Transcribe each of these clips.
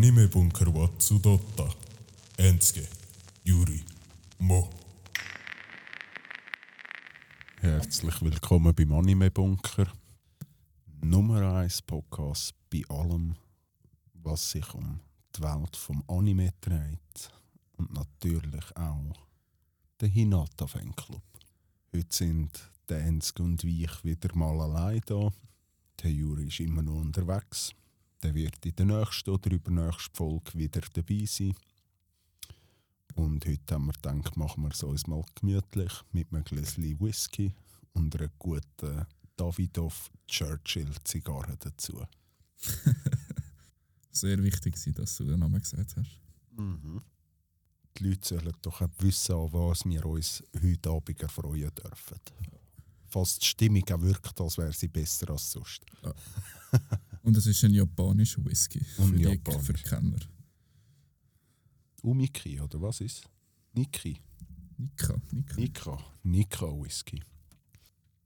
Anime-Bunker wa Tsudotta. Enske, Yuri, Mo. Herzlich willkommen beim Anime Bunker. Nummer 1 Podcast bei allem, was sich um die Welt vom Anime dreht. Und natürlich auch der Hinata Fanclub. Heute sind der Enske und ich wieder mal allein da. Der Juri ist immer noch unterwegs. Der wird in der nächsten oder übernächsten Folge wieder dabei sein. Und heute haben wir gedacht, machen wir es uns mal gemütlich mit einem Gläschen Whisky und einer guten Davidoff Churchill Zigarre dazu. Sehr wichtig dass du den Namen gesagt hast. Die Leute sollen doch auch wissen, an was wir uns heute Abend erfreuen dürfen. Fast die Stimmung auch wirkt, als wäre sie besser als sonst. Und es ist ein japanischer Whisky. Und für die japanisch. für die Kenner. Umiki, oder was ist? Niki. Nika. Nika. Nika. Nika Whisky.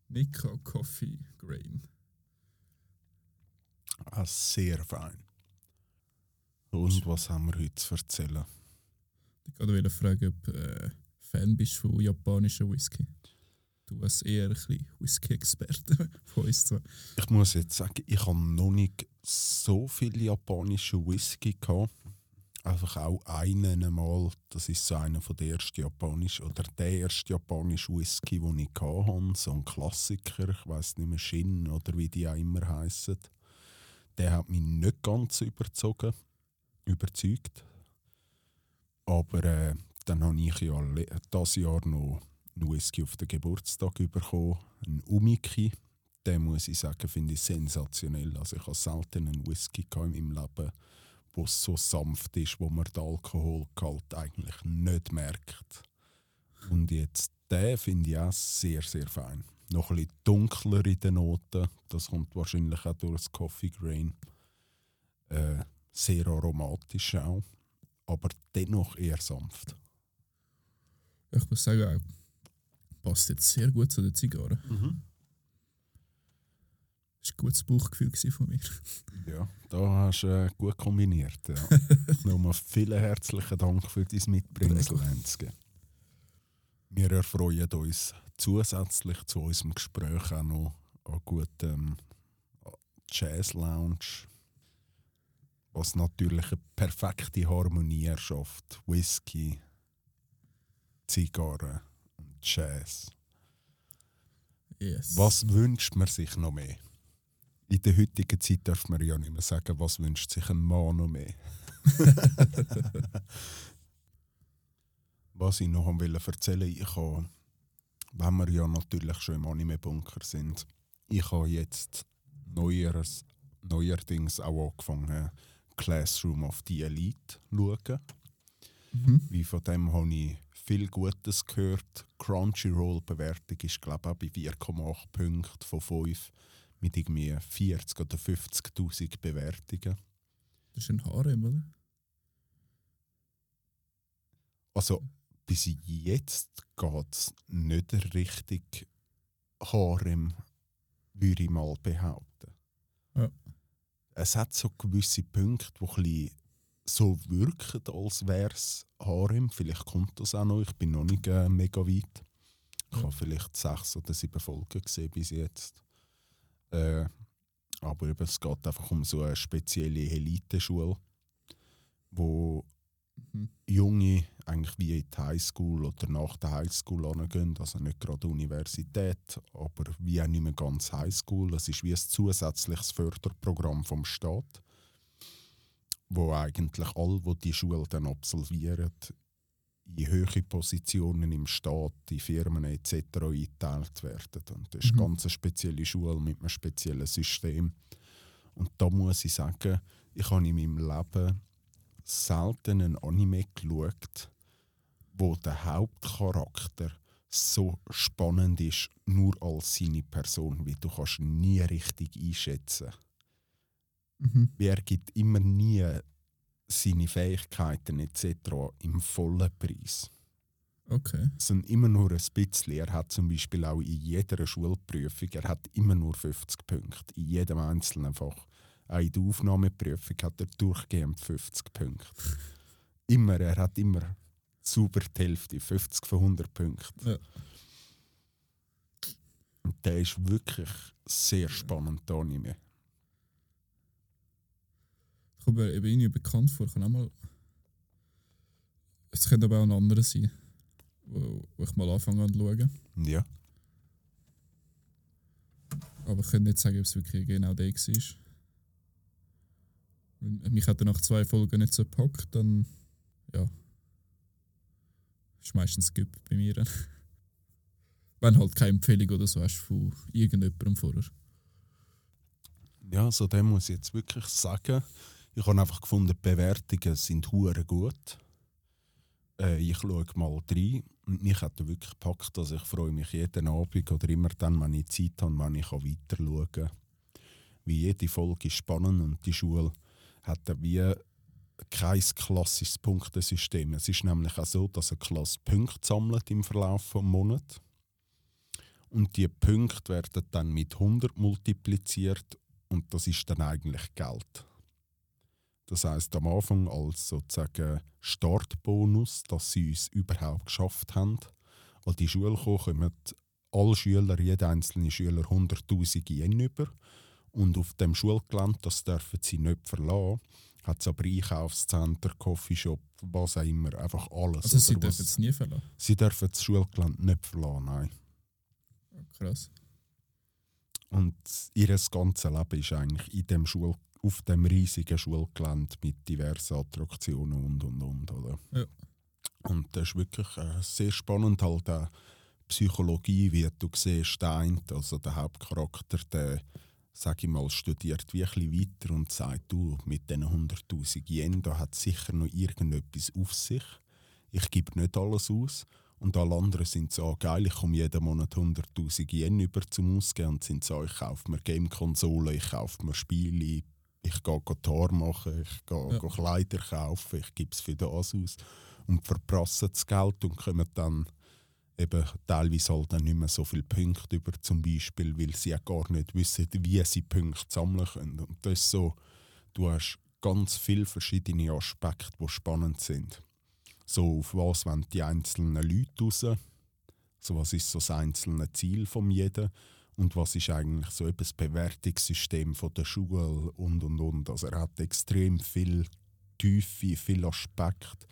Nika Coffee Grain. Ah, sehr fein. Und was haben wir heute zu erzählen? Ich wollte fragen, ob du äh, Fan bist von japanischen Whisky. Du als eher ein Whisky-Experte von uns zwei. Ich muss jetzt sagen, ich habe noch nicht so viel japanische Whisky gehabt. Einfach auch einen einmal. Das ist so einer von der ersten japanischen oder der erste japanische Whisky, den ich habe. So ein Klassiker, ich weiß nicht mehr Shin oder wie die auch immer heißen. Der hat mich nicht ganz überzogen, überzeugt. Aber äh, dann habe ich ja das Jahr noch einen Whisky auf den Geburtstag bekommen, einen Umiki. Den muss ich sagen, finde ich sensationell. Also ich habe selten einen Whisky in meinem Leben, wo so sanft ist, wo man den Alkoholgehalt eigentlich nicht merkt. Und jetzt den finde ich auch sehr, sehr fein. Noch ein bisschen dunkler in den Noten. Das kommt wahrscheinlich auch durch das Coffee Grain. Äh, sehr aromatisch auch. Aber dennoch eher sanft. Ich muss sagen, passt jetzt sehr gut zu der Zigarre. Das war ein gutes Bauchgefühl von mir. Ja, da hast du äh, gut kombiniert. Ja. Nochmal vielen herzlichen Dank für dein Mitbringen. Lenske. Wir erfreuen uns zusätzlich zu unserem Gespräch auch noch an gutem Jazz-Lounge, was natürlich eine perfekte Harmonie erschafft. Whisky, Zigarre und Jazz. Yes. Was wünscht man sich noch mehr? In der heutigen Zeit darf man ja nicht mehr sagen, was wünscht sich ein Mann noch mehr. was ich noch will erzählen ich habe, wenn wir ja natürlich schon im Anime-Bunker sind, ich habe jetzt neueres, neuerdings auch angefangen, Classroom of the Elite zu schauen. Mhm. Wie von dem habe ich viel Gutes gehört. Crunchyroll-Bewertung ist, glaube ich, auch bei 4,8 Punkten von 5 mit irgendwie 40 oder 50.000 Bewertungen. Das ist ein Harem, oder? Also bis jetzt geht es nicht richtig Harem, würde ich mal behaupten. Ja. Es hat so gewisse Punkte, die ein bisschen so wirken, als wäre es Harem. Vielleicht kommt das auch noch, ich bin noch nicht äh, mega weit. Ich habe vielleicht sechs oder sieben Folgen gesehen bis jetzt. Äh, aber eben, es geht einfach um so eine spezielle Eliteschule, wo Mhm. Junge eigentlich wie in die Highschool oder nach der Highschool angehen, also nicht gerade Universität, aber wie auch nicht mehr ganz Highschool. Es ist wie ein zusätzliches Förderprogramm vom Staat, wo eigentlich alle, die die Schule dann absolvieren, in höhere Positionen im Staat, in Firmen etc. eingeteilt werden. Und das ist Mhm. eine ganz spezielle Schule mit einem speziellen System. Und da muss ich sagen, ich habe in meinem Leben selten ein Anime geschaut, wo der Hauptcharakter so spannend ist, nur als seine Person, wie du kannst nie richtig einschätzen. Mhm. Wie er gibt immer nie seine Fähigkeiten etc. im vollen Preis. Okay. sondern immer nur ein bisschen. Er hat zum Beispiel auch in jeder Schulprüfung, er hat immer nur 50 Punkte, in jedem einzelnen Fach. Auch in der Aufnahmeprüfung hat er durchgehend 50 Punkte. Immer, er hat immer super die Hälfte, 50 von 100 Punkten. Ja. Und der ist wirklich sehr spannend, Anime. Ich komme eben irgendwie bekannt vor. Ich kann auch mal. Es könnte aber auch ein anderer sein, wo, wo ich mal anfange an zu schauen. Ja. Aber ich kann nicht sagen, ob es wirklich genau der war. Wenn mich hat er nach zwei Folgen nicht so gepackt, dann. Ja. Ist meistens Skip bei mir. Wenn halt keine Empfehlung oder so hast von irgendjemandem vorher. Ja, so dem muss ich jetzt wirklich sagen. Ich habe einfach gefunden, die Bewertungen sind hure gut. Äh, ich schaue mal rein und mich hat er wirklich gepackt. Also ich freue mich jeden Abend oder immer dann, wenn ich Zeit habe, wenn ich weiter schauen kann. Wie jede Folge ist spannend und die Schule hat wie kein klassisches Punktesystem. Es ist nämlich auch so, dass eine Klasse Punkte sammelt im Verlauf des Monats. Und die Punkte werden dann mit 100 multipliziert und das ist dann eigentlich Geld. Das heißt am Anfang als sozusagen Startbonus, dass sie uns überhaupt geschafft haben. An die Schule kommen, alle Schüler, jeder einzelne Schüler 100'000 Yen über. Und auf dem Schulgelände, das dürfen sie nicht verlassen, hat es aber Einkaufscenter, Coffeeshop, was auch immer, einfach alles. Also, sie dürfen es nie verlassen. sie dürfen das Schulgelände nicht verlassen, nein. Krass. Und ihr ganzes Leben ist eigentlich in dem Schul auf dem riesigen Schulgelände mit diversen Attraktionen und und und. Oder? Ja. Und das ist wirklich äh, sehr spannend, halt auch Psychologie, wie du siehst, der eine, also der Hauptcharakter, der, sag ich mal, studiert wie ein bisschen weiter und sagt, du, mit diesen 100'000 Yen, da hat sicher noch irgendetwas auf sich. Ich gebe nicht alles aus. Und alle anderen sind so, ah, geil, ich komme jeden Monat 100'000 Yen über zum Ausgehen und sind so, ich kaufe mir Game-Konsolen, ich kaufe mir Spiele, ich gehe Tor machen, ich gehe Ja. Kleider kaufen, ich gebe es für das aus und verprassen das Geld und kommen dann eben teilweise halt dann nicht mehr so viele Punkte über zum Beispiel, weil sie ja gar nicht wissen, wie sie Punkte sammeln können. Und das ist so, du hast ganz viele verschiedene Aspekte, die spannend sind. So, auf was wollen die einzelnen Leute raus? So, was ist so das einzelne Ziel von jedem? Und was ist eigentlich so das Bewertungssystem von der Schule und und und. Also er hat extrem viel Tiefe, viel Aspekte,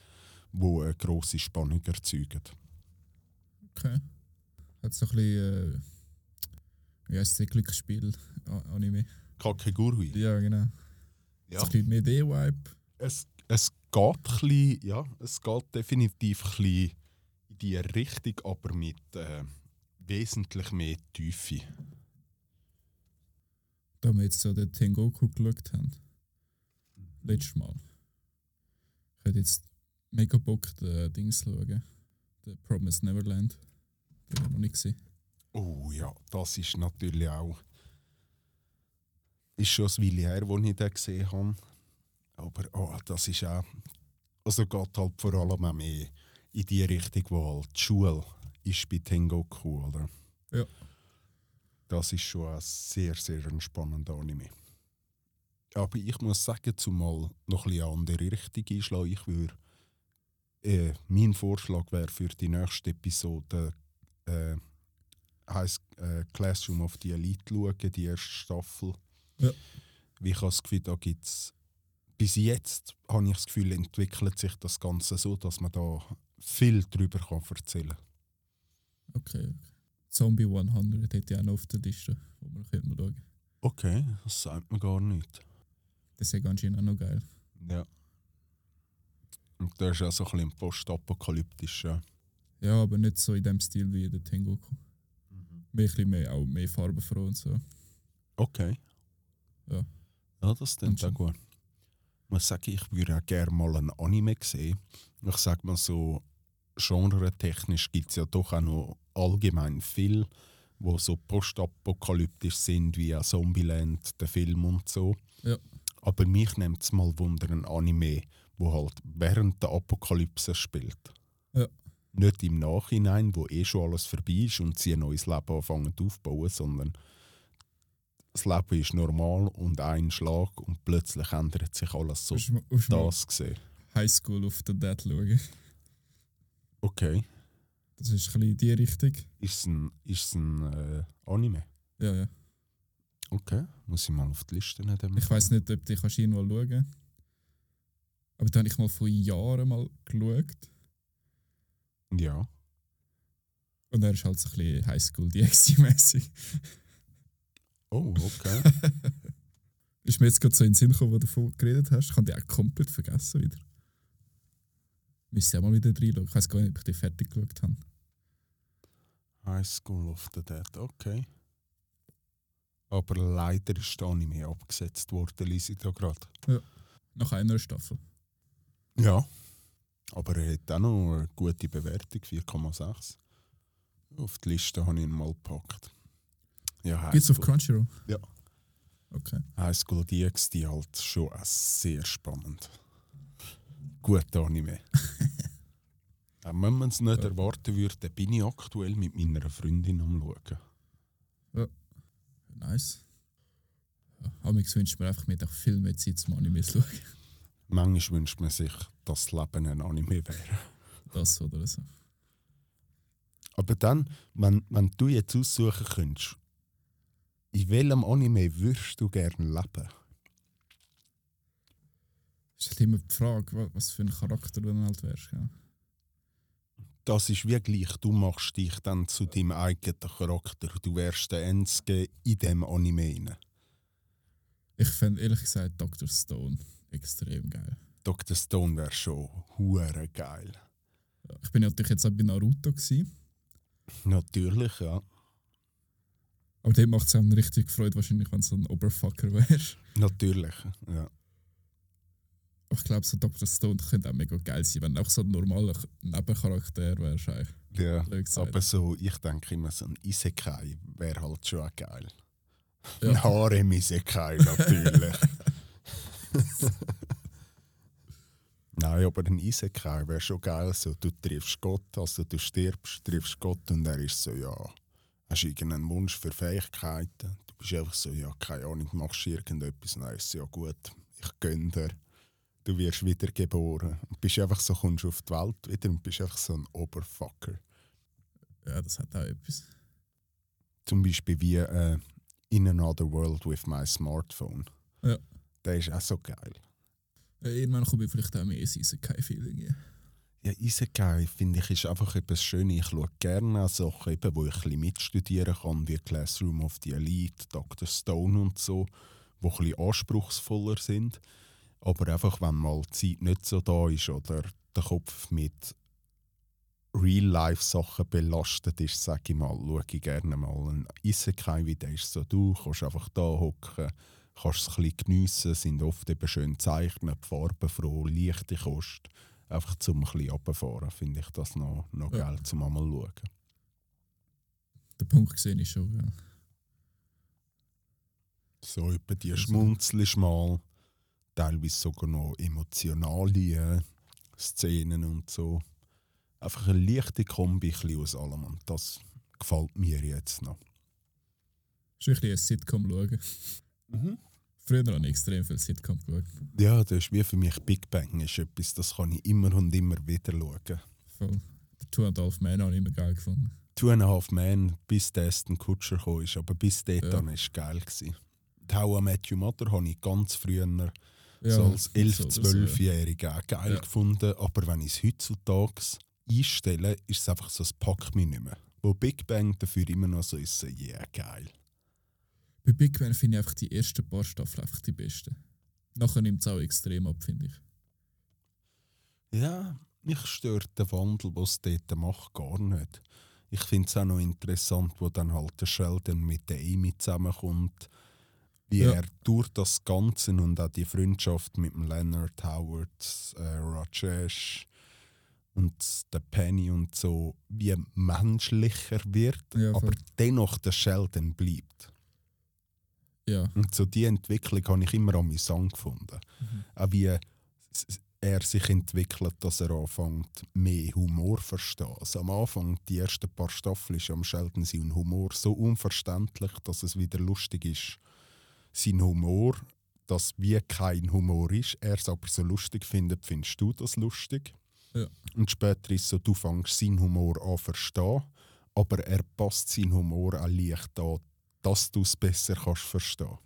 wo eine grosse Spannung erzeugen. Okay. Hat so ein bisschen. Äh, wie heißt das Glücksspiel? Anime. Kakegurui. Ja, genau. Ja. So ein bisschen mehr Vibe. Es, es geht ein bisschen, ja, es geht definitiv ein bisschen in die Richtung, aber mit äh, wesentlich mehr Tiefe. Da wir jetzt so den Tengoku geschaut haben. Letztes Mal. Ich hätte jetzt mega Bock, den Dings zu schauen. The Promised Neverland. Den ich noch nicht gesehen. Oh ja, das ist natürlich auch. Ist schon ein Weile her, wo ich den gesehen habe. Aber oh, das ist auch. Also geht halt vor allem auch mehr in die Richtung, wo halt die Schule ist bei Tengoku, oder? Ja. Das ist schon ein sehr, sehr ein spannender Anime. Aber ich muss sagen, zumal noch ein bisschen eine andere Richtung einschlagen, ich würde. Äh, mein Vorschlag wäre für die nächste Episode äh, heisst äh, Classroom of the Elite schauen, die erste Staffel. Ja. Wie ich habe das Gefühl, da gibt es. Bis jetzt habe ich das Gefühl, entwickelt sich das Ganze so, dass man da viel darüber kann erzählen kann. Okay. Zombie 100 hätte ich auch noch auf der Liste, wo wir können schauen können. Okay, das sagt man gar nicht. Das ist anscheinend auch noch geil. Ja. Und das ist auch so ein bisschen postapokalyptisch. Ja. Ja, aber nicht so in dem Stil wie der Tengoku. Mehr, ein bisschen mehr, auch mehr farbenfroh und so. Okay. Ja. Ja, das klingt auch gut. Ich muss sagen, ich würde auch gerne mal ein Anime sehen. Ich sage mal so, genre-technisch gibt es ja doch auch noch allgemein viel, wo so postapokalyptisch sind, wie auch Zombieland, der Film und so. Ja. Aber mich nimmt es mal Wunder, ein Anime, wo halt während der Apokalypse spielt. Ja. Nicht im Nachhinein, wo eh schon alles vorbei ist und sie ein neues Leben anfangen aufzubauen, sondern das Leben ist normal und ein Schlag und plötzlich ändert sich alles so. Musst du Das gesehen. Highschool auf the Dead schauen. Okay. Das ist ein bisschen in die Richtung. Ist es ein, ist es ein äh, Anime? Ja, ja. Okay. Muss ich mal auf die Liste nehmen. Ich weiß nicht, ob du kannst irgendwo schauen Aber da habe ich mal vor Jahren mal geschaut. Ja. Und er ist halt so ein bisschen Highschool DxD-mäßig. Oh, okay. Ist mir jetzt gerade so in den Sinn gekommen, wo du davon geredet hast. Ich habe die auch komplett vergessen wieder. Müsste auch mal wieder reinschauen. Ich weiß gar nicht, ob ich die fertig geschaut habe. High School of the Dead, okay. Aber leider ist der Anime abgesetzt worden, lese ich da gerade. Nach einer Staffel. Ja. Aber er hat auch noch eine gute Bewertung, 4,6. Auf die Liste habe ich ihn mal gepackt. Ja, Gibt es auf Crunchyroll? Ja. Okay. High School DxD halt schon sehr spannend. Guter Anime. Auch wenn man es nicht Ja. erwarten würde, bin ich aktuell mit meiner Freundin am Schauen. Nice. Ja, Amix wünscht mir einfach, auch viel mehr Zeit zum Anime zu schauen. Manchmal wünscht man sich, dass das Leben ein Anime wäre. Das oder so. Aber dann, wenn, wenn du jetzt aussuchen könntest, in welchem Anime würdest du gerne leben? Ist halt immer die Frage, wa- was für ein Charakter du dann halt wärst. Ja. Das ist wie gleich, du machst dich dann zu deinem eigenen Charakter. Du wärst der Einzige in dem Anime. Rein. Ich fände ehrlich gesagt Dr. Stone extrem geil. Dr. Stone wäre schon hure geil. Ich bin natürlich jetzt auch bei Naruto gewesen, Natürlich, ja. aber dem macht es einem richtig Freude wahrscheinlich, wenn du so ein Oberfucker wärst. Natürlich, ja. Ich glaube, so Dr. Stone könnte auch mega geil sein, wenn du auch so ein normaler Nebencharakter wärst. ja. Aber so, ich denke immer, so ein Isekai wäre halt schon auch geil. Ja. Ein Harem-Isekai natürlich. Nein, aber ein Isekai wäre schon geil. So, du triffst Gott, also du stirbst, triffst Gott und er ist so, ja, hast irgendeinen Wunsch für Fähigkeiten? Du bist einfach so, ja, keine Ahnung, machst irgendetwas? Nein, ist ja gut, ich gönne dir. Du wirst wiedergeboren. Und bist einfach so, kommst auf die Welt wieder und bist einfach so ein Oberfucker. Ja, das hat auch etwas. Zum Beispiel wie äh, In Another World with My Smartphone. Ja. Der ist auch so geil. Äh, Irgendwann komme ich vielleicht auch mehr in Isekai-Feeling. Ja. Ja, Isekai finde ich ist einfach etwas Schönes. Ich schaue gerne an Sachen, eben, wo ich ein bisschen mitstudieren kann, wie Classroom of the Elite, Dr. Stone und so, wo ein bisschen anspruchsvoller sind. Aber einfach, wenn mal die Zeit nicht so da ist oder der Kopf mit Real-Life-Sachen belastet ist, sage ich mal, schaue ich gerne mal ein Isekai, wie der ist so. Du kannst einfach da hocken, kannst es ein bisschen geniessen, sind oft eben schön gezeichnet, farbenfroh, leichte Kost. Einfach zum ein bisschen runterfahren, finde ich das noch, noch Ja. geil, zum einmal schauen. Den Punkt gesehen ich schon. Ja. So etwa die Also- schmunzelst mal, teilweise sogar noch emotionale äh, Szenen und so. Einfach eine leichte Kombi ein bisschen aus allem und das gefällt mir jetzt noch. Ist wirklich ein Sitcom schauen. Früher habe ich extrem viel Sitcom geschaut. Ja, das ist wie für mich Big Bang ist etwas, das kann ich immer und immer wieder schauen. Voll. Der Two and a Half Men habe ich immer geil gefunden. Two and a Half Men, bis der Aston Kutscher ist, aber bis dort Ja. dann war es geil. Gewesen. Die How I Met Your Mother habe ich ganz früher Ja, so als 11-, so oder so, ja. 12-Jähriger auch geil Ja. gefunden. Aber wenn ich es heutzutage einstelle, ist es einfach so, es packt mich nicht mehr. Wo Big Bang dafür immer noch so ist, so, yeah, geil. Bei Big Bang finde ich einfach die ersten paar Staffeln einfach die besten. Nachher nimmt es auch extrem ab, finde ich. Ja, mich stört der Wandel, was es dort macht, gar nicht. Ich finde es auch noch interessant, wo dann halt der Sheldon mit der Amy zusammenkommt. Wie Ja. er durch das Ganze und auch die Freundschaft mit dem Leonard Howard, äh, Rajesh und der Penny und so, wie menschlicher wird, Ja, aber dennoch der Sheldon bleibt. Ja, Und so die Entwicklung habe ich immer amüsant gefunden. Mhm. Auch wie er sich entwickelt, dass er anfängt, mehr Humor zu verstehen. Also am Anfang, die ersten paar Staffeln, ist am Sheldon sein Humor so unverständlich, dass es wieder lustig ist. Sein Humor, das wie kein Humor ist, er es aber so lustig findet, findest du das lustig. Ja. Und später ist es so, du fängst seinen Humor an verstehen, aber er passt seinen Humor auch leicht an, dass du es besser kannst verstehen.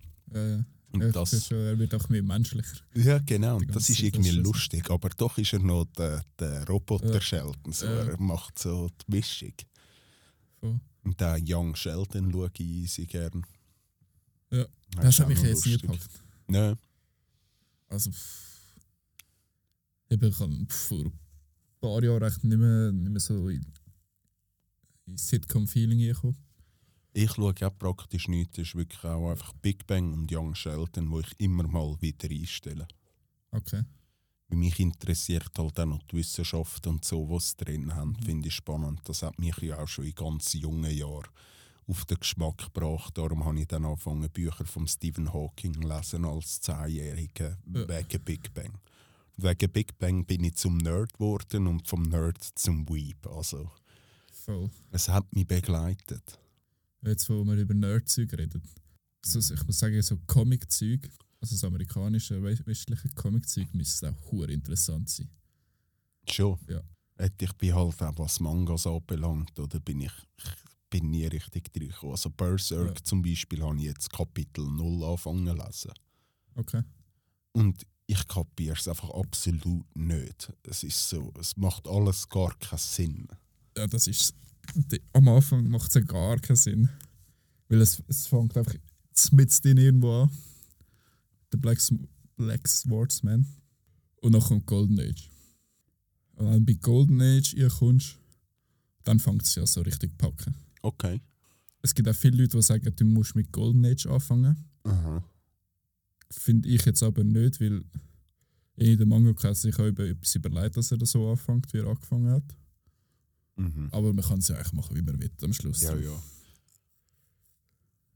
Und ja, das- ist schon, er wird auch mehr menschlicher. Ja, genau. Und das ist irgendwie das so. lustig. Aber doch ist er noch der, der Roboter Ja. Sheldon. So. Ja. Er macht so die Mischung. Voll. Und den Young Sheldon schaue ich easy gern. Ja. Das auch mich noch jetzt nie gepackt. Nö. Also, pff, ich habe vor ein paar Jahren echt nicht mehr, nicht mehr so in, in Sitcom-Feeling gekommen. Ich schaue auch praktisch nichts. Ist wirklich auch einfach Big Bang und Young Sheldon, wo ich immer mal wieder einstelle. Okay. Weil mich interessiert halt auch noch die Wissenschaft und so, was sie drin haben, Mhm. finde ich spannend. Das hat mich ja auch schon in ganz jungen Jahren auf den Geschmack gebracht. Darum habe ich dann angefangen, Bücher von Stephen Hawking zu lesen als Zehnjähriger Ja. wegen Big Bang. Wegen Big Bang bin ich zum Nerd geworden und vom Nerd zum Weeb. Also, Voll. es hat mich begleitet. Jetzt, wo wir über Nerd-Zeug reden. So, ich muss sagen, so Comic-Zeug, also das amerikanische, we- westliche Comic-Zeug, müsste auch hure interessant sein. Schon. Ja. Hätte Ich bin halt auch, was Mangas anbelangt, oder bin ich bin nie richtig reingekommen. Also Berserk Ja. zum Beispiel habe ich jetzt Kapitel 0 angefangen zu lesen. Okay. Und ich kapiere es einfach absolut nicht. Es ist so, es macht alles gar keinen Sinn. Ja, das ist. die- Am Anfang macht es ja gar keinen Sinn. Weil es, es fängt einfach mit drin irgendwo an. Der Black, Black Swordsman. Und dann kommt Golden Age. Und du bei Golden Age ihr kommst, dann fängt es ja so richtig packen. Okay. Es gibt auch viele Leute, die sagen, du musst mit Golden Age anfangen. Aha. Finde ich jetzt aber nicht, weil in der Mangaka hat sich auch über etwas überlegt, dass er das so anfängt, wie er angefangen hat. Mhm. Aber man kann es ja eigentlich machen, wie man will am Schluss. Ja, ja.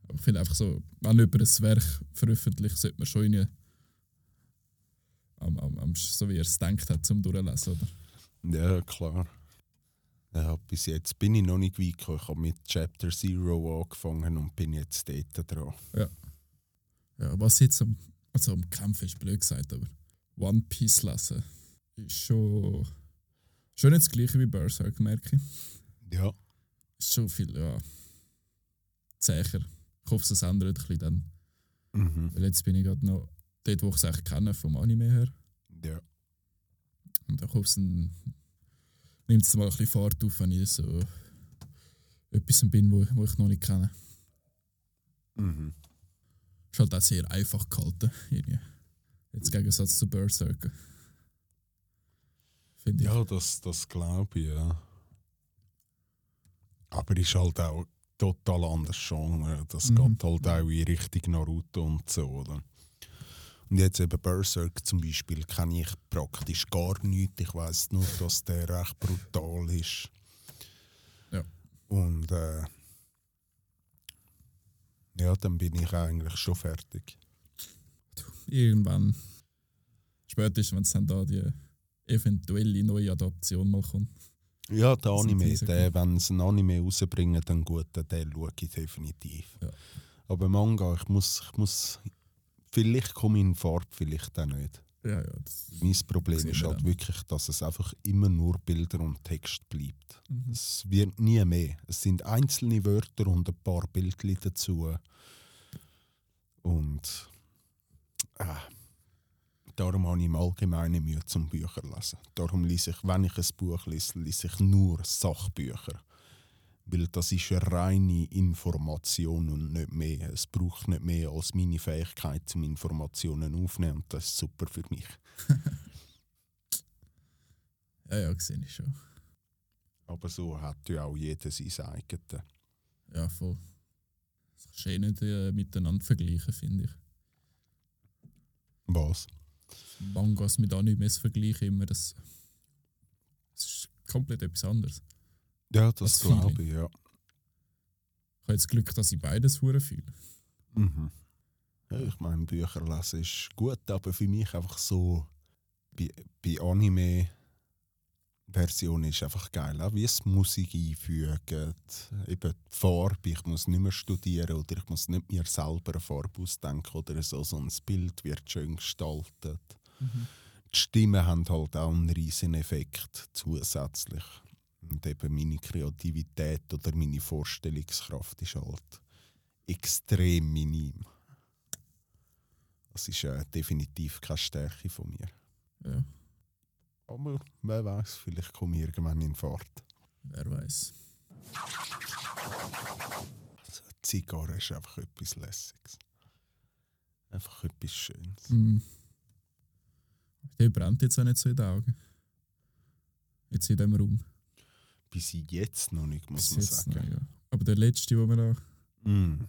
Aber ich finde einfach so, wenn jemand ein Werk veröffentlicht, sollte man schon irgendwie am, am, am, so wie er es denkt hat, zum Durchlesen. Oder? Ja, klar. Ja, bis jetzt bin ich noch nicht weit gekommen. Ich habe mit Chapter Zero angefangen und bin jetzt dort dran. Ja, was jetzt am, also am Kämpfen ist blöd gesagt, aber One Piece lesen ist schon, schon nicht das gleiche wie Berserk, merke ich. Ja. Ist schon viel, ja, zäher. Ich hoffe, es ändert ein bisschen dann. Mhm. Weil jetzt bin ich gerade noch dort, wo ich es eigentlich kenne, vom Anime her. Ja. Und ich hoffe, es nimmt es mal ein bisschen Fahrt auf, wenn ich so etwas bin, wo, wo ich noch nicht kenne. Mhm. Ist halt auch sehr einfach gehalten. irgendwie. Jetzt im Gegensatz zu Berserker. Finde ich. Ja, das, das glaube ich, ja. Aber ist halt auch total anderes Genre. Das Mhm. geht halt auch in Richtung Naruto und so, oder? Und jetzt eben Berserk zum Beispiel kenne ich praktisch gar nicht. Ich weiß nur, dass der recht brutal ist. Ja. Und äh, ja, dann bin ich eigentlich schon fertig. Irgendwann, spätestens wenn es dann da die eventuelle neue Adaption mal kommt. Ja, der Anime, der, wenn sie ein Anime rausbringen, dann gut, den schaue ich definitiv. Ja. Aber Manga, ich muss, ich muss, vielleicht komme ich in Farbe, vielleicht auch nicht. Ja, ja. Mein Problem ist halt dann. wirklich, dass es einfach immer nur Bilder und Text bleibt. Mhm. Es wird nie mehr. Es sind einzelne Wörter und ein paar Bildchen dazu. Und äh, darum habe ich im Allgemeinen Mühe zum Bücher lesen. Darum lese ich, wenn ich ein Buch lese, lese ich nur Sachbücher. Weil das ist eine reine Information und nicht mehr. Es braucht nicht mehr als meine Fähigkeit zum Informationen aufnehmen und das ist super für mich. ja, ja, gesehen ich schon. Aber so hat ja auch jeder sein eigenes. Ja, voll. Das kannst du eh nicht äh, miteinander vergleichen, finde ich. Was? Mangas mit Animes vergleichen immer, das, das ist komplett etwas anderes. Ja, das Das glaube ich, ja. Ich habe jetzt Glück, dass ich beides hure fühle. Mhm. ja. Ich meine, Bücher lesen ist gut, aber für mich einfach so bei, bei Anime, Version ist einfach geil. Auch wie es Musik einfügen, eben die Farbe. Ich muss nicht mehr studieren oder ich muss nicht mir selber eine Farbe ausdenken oder so. So ein Bild wird schön gestaltet. Die Stimmen haben halt auch einen riesen Effekt zusätzlich. Und eben meine Kreativität oder meine Vorstellungskraft ist halt extrem minim. Das ist äh, definitiv keine Stärke von mir. Ja, Aber wer weiß, vielleicht komme ich irgendwann in Fahrt. wer weiß. Also, Zigarre ist einfach etwas Lässiges. Einfach etwas Schönes. Mhm. Der brennt jetzt auch nicht so in den Augen. Jetzt in diesem Raum. Bis jetzt noch nicht, muss man jetzt noch, sagen. ja. Aber der letzte, den wir da Mm.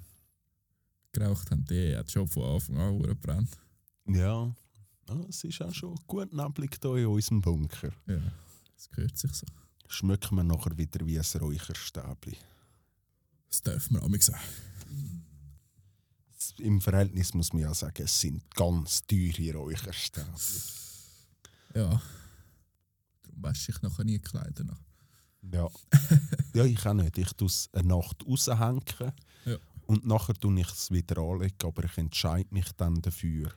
geraucht haben, der hat schon von Anfang an gebrannt. Ja, es ist auch schon gut neblig hier in unserem Bunker. Ja, das gehört sich so. Schmecken wir nachher wieder wie ein Räucherstäbli. Das dürfen wir auch mal sagen. Im Verhältnis muss man ja sagen, es sind ganz teure Räucherstäbli. Ja. Darum wasche ich nachher nie Kleider nach. Ja. ja, ich auch nicht. Ich tue es eine Nacht raushängen Ja. und nachher tue ich es wieder anlegen, aber ich entscheide mich dann dafür,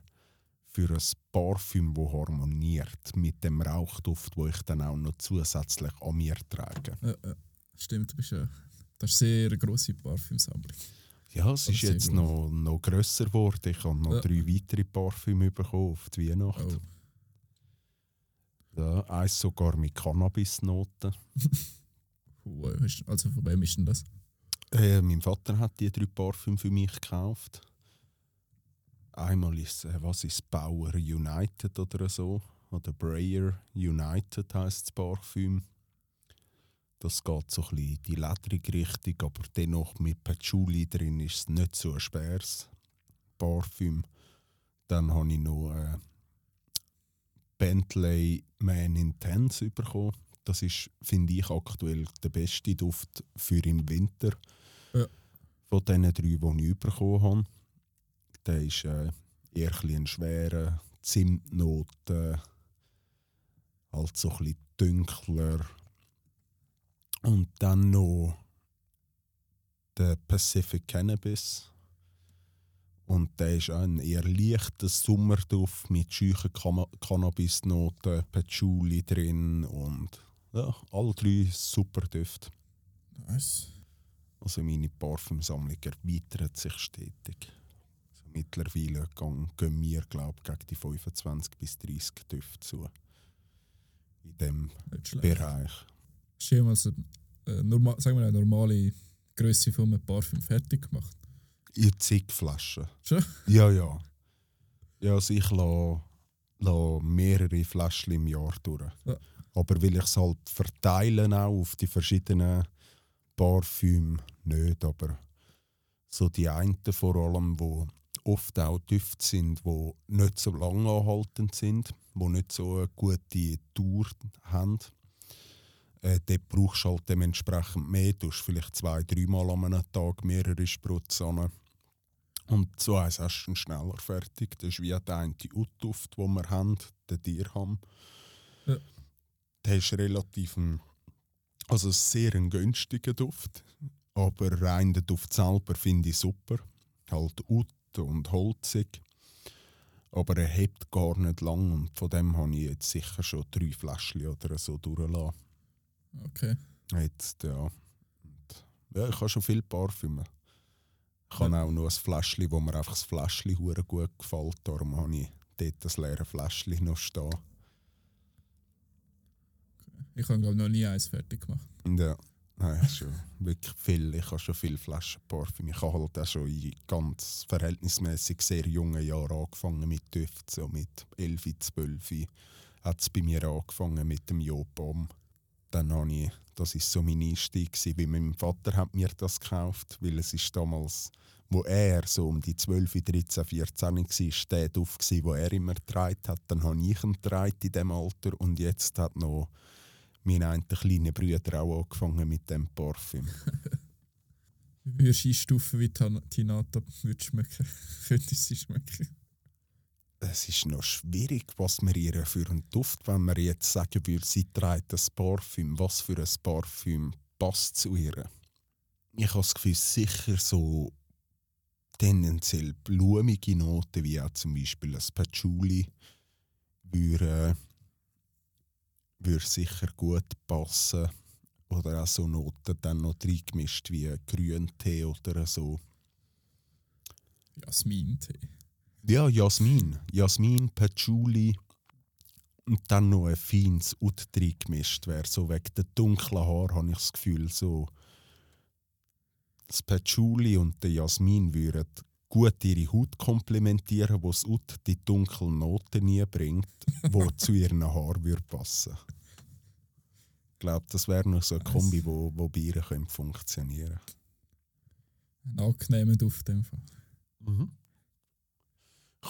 für ein Parfüm, das harmoniert mit dem Rauchduft, wo ich dann auch noch zusätzlich an mir trage. Ja, ja. Stimmt, du bist ja. Das ist eine sehr grosse Parfümsammlung. Ja, es ist sehr jetzt noch, noch grösser geworden. Ich habe noch Ja. drei weitere Parfüme bekommen auf die Weihnacht. Oh. Ja, eins sogar mit Cannabisnoten. Also von wem ist denn das? Äh, mein Vater hat die drei Parfüme für mich gekauft. Einmal ist äh, was ist Bauer United oder so oder Breyer United heißt das Parfüm. Das geht so ein bisschen in die ledrige Richtung, aber dennoch mit Patchouli drin ist es nicht so ein schweres Parfüm. Dann habe ich noch äh, Bentley Man Intense bekommen. Das ist, finde ich, aktuell der beste Duft für im Winter. Ja. Von diesen drei, die ich bekommen habe. Der ist äh, eher ein, schwerer, Zimtnoten, halt so ein bisschen dunkler. Und dann noch der Pacific Cannabis. Und der ist auch ein eher leichter Sommerduft mit scheuchen Cam- Cannabisnoten, Patchouli drin und ja, alle drei super Düfte. Nice. Also meine Parfümsammlung erweitert sich stetig. Also mittlerweile gehen, wir, glaube ich, gegen die 25 bis 30 Düfte zu. In diesem. Bereich. Hast du jemals eine, äh, norma sagen wir eine normale Größe von einem Parfüm fertig gemacht? In zig Flaschen. Schon? Ja, ja. Ja, also ich lasse, lasse mehrere Flaschen im Jahr durch. Ja. Aber weil ich es halt verteilen auch auf die verschiedenen Parfüme nicht, aber so die einen vor allem, wo oft auch Düfte sind, wo nicht so lang anhaltend sind, wo nicht so eine gute Tour haben. Äh, dort brauchst du halt dementsprechend mehr. Du hast vielleicht zwei, dreimal an einem Tag mehrere Spritzen. Und so eins hast du schneller fertig. Das ist wie der eine Utduft, den wir haben, den Dirham. Ja. Der ist relativ ein, also sehr ein günstiger Duft. Aber rein der Duft selber finde ich super. Halt Ut und holzig. Aber er hebt gar nicht lang und von dem habe ich jetzt sicher schon drei Fläschchen oder so durchgelassen. Okay. Jetzt, ja. Und, ja, ich habe schon viel Parfüme. Ich habe auch noch ein Fläschchen, wo mir einfach das Fläschchen gut gefällt. Darum habe ich dort das leere Fläschchen noch stehen. Ich habe glaube noch nie eins fertig gemacht. Ja, nein, schon wirklich viel. Ich habe schon viele Flaschen Parfüm. Ich habe halt auch schon in ganz verhältnismäßig sehr jungen Jahren angefangen mit Düften. So mit 11, 12 hat es bei mir angefangen mit dem Jopom. Dann habe ich, das ist so mein Einstieg gewesen, weil mein Vater hat mir das gekauft, weil es ist damals, wo er so um die 12, 13, 14 war, der Duft gewesen, wo er immer getragen hat. Dann habe ich ihn getragen in dem Alter und jetzt hat noch mein einer kleiner Bruder auch angefangen mit dem Parfüm. Würdest du einstufen, wie Tinata würde schmecken? Könnte sie schmecken? Es ist noch schwierig, was wir ihr für einen Duft, wenn wir jetzt sagen würde, sie trägt ein Parfüm, was für ein Parfüm passt zu ihr. Ich habe das Gefühl, sicher so tendenziell blumige Noten, wie auch zum Beispiel ein Patchouli, würde, würde sicher gut passen. Oder auch so Noten dann noch reingemischt wie Grüntee oder so. Jasmin-Tee. Ja, Jasmin. Jasmin, Patchouli und dann noch ein feines Ut gemischt wäre. So wegen der dunklen Haare habe ich das Gefühl, so das Patchouli und der Jasmin würden gut ihre Haut komplementieren, wo das Ut die dunklen Noten nie bringt, wo zu ihren Haaren würde passen. Ich glaube, das wäre noch so eine Kombi, wo, wo bei ihr könnte funktionieren Ein angenehmer Duft in dem Fall. Ich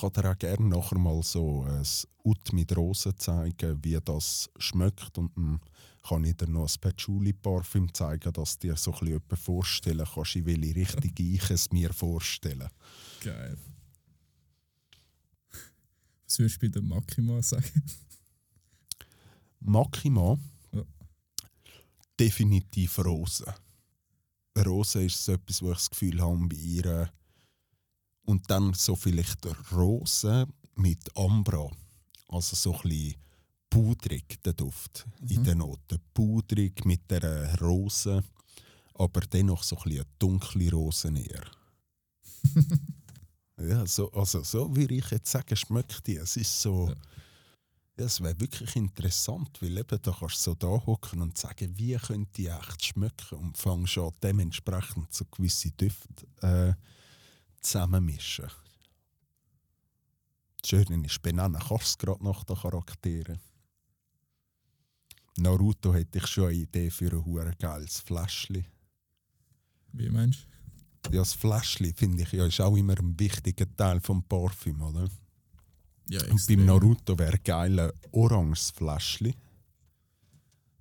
kann dir auch gerne nachher mal so ein Ut mit Rosen zeigen, wie das schmeckt. Und dann kann ich dir noch ein Patchouli-Parfüm zeigen, dass du dir so ein bisschen etwas vorstellen kannst, in welche Richtung ich es mir vorstelle. Geil. Was würdest du bei der Makima sagen? Makima, Ja. definitiv Rosen. Rosen ist so etwas, wo ich das Gefühl habe bei ihr. Und dann so vielleicht Rosen mit Ambra. Also so ein bisschen pudrig, der Duft in den Noten. Pudrig mit der Rose, aber dennoch so ein bisschen eine dunkle Rose eher. ja, so, also so würde ich jetzt sagen, schmeckt die. Es ist so... Ja. Ja, es wäre wirklich interessant, weil eben, da kannst du so da hocken und sagen, wie könnte die echt schmecken und fangst an dementsprechend so gewisse Düfte äh, zusammenmischen. Das Schöne ist, benennen kannst du gerade nach den Charakteren. Naruto hätte ich schon eine Idee für ein hure geiles Fläschchen. Wie meinst du? Ja, das Fläschchen finde ich ja ist auch immer ein wichtiger Teil vom Parfüm, oder? Ja, Und extrem. beim Naruto wäre geil ein oranges Fläschchen.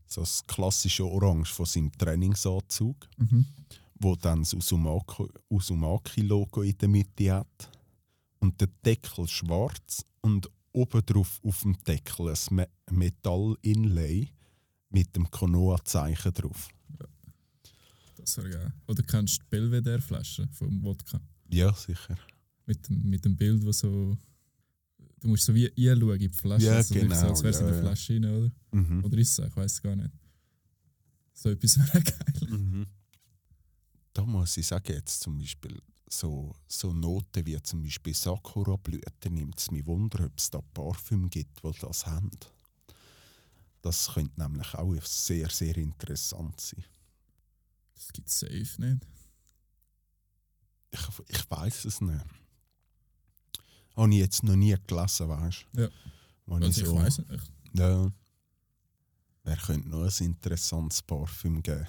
So das klassische Orange von seinem Trainingsanzug, Mhm. Wo dann das Uzumaki-Logo in der Mitte hat. Und der Deckel schwarz und obendrauf auf dem Deckel ein Me Metall-Inlay mit dem Konoha-Zeichen drauf. Das wäre geil. Oder kennst du die Belvedere-Flasche vom Wodka? Ja, sicher. Mit dem, mit dem Bild, wo so. Du musst so wie einschauen in die Flasche. Ja, also wirklich so, genau, als wäre es in ja, der ja. Flasche rein, oder? Mhm. Oder ist es so? Ich weiß es gar nicht. So etwas wäre geil. Mhm. Da muss ich sagen, jetzt zum Beispiel so, so Noten wie zum Beispiel Sakura-Blüten nimmt es mich wunder, ob es da Parfüm gibt, die das haben. Das könnte nämlich auch sehr, sehr interessant sein. Das gibt es safe nicht. Ich, ich weiß es nicht. Habe ich jetzt noch nie gelesen, weißt du? Ja. Also ich so- weiß nicht. Ja. Wer könnte noch ein interessantes Parfüm geben?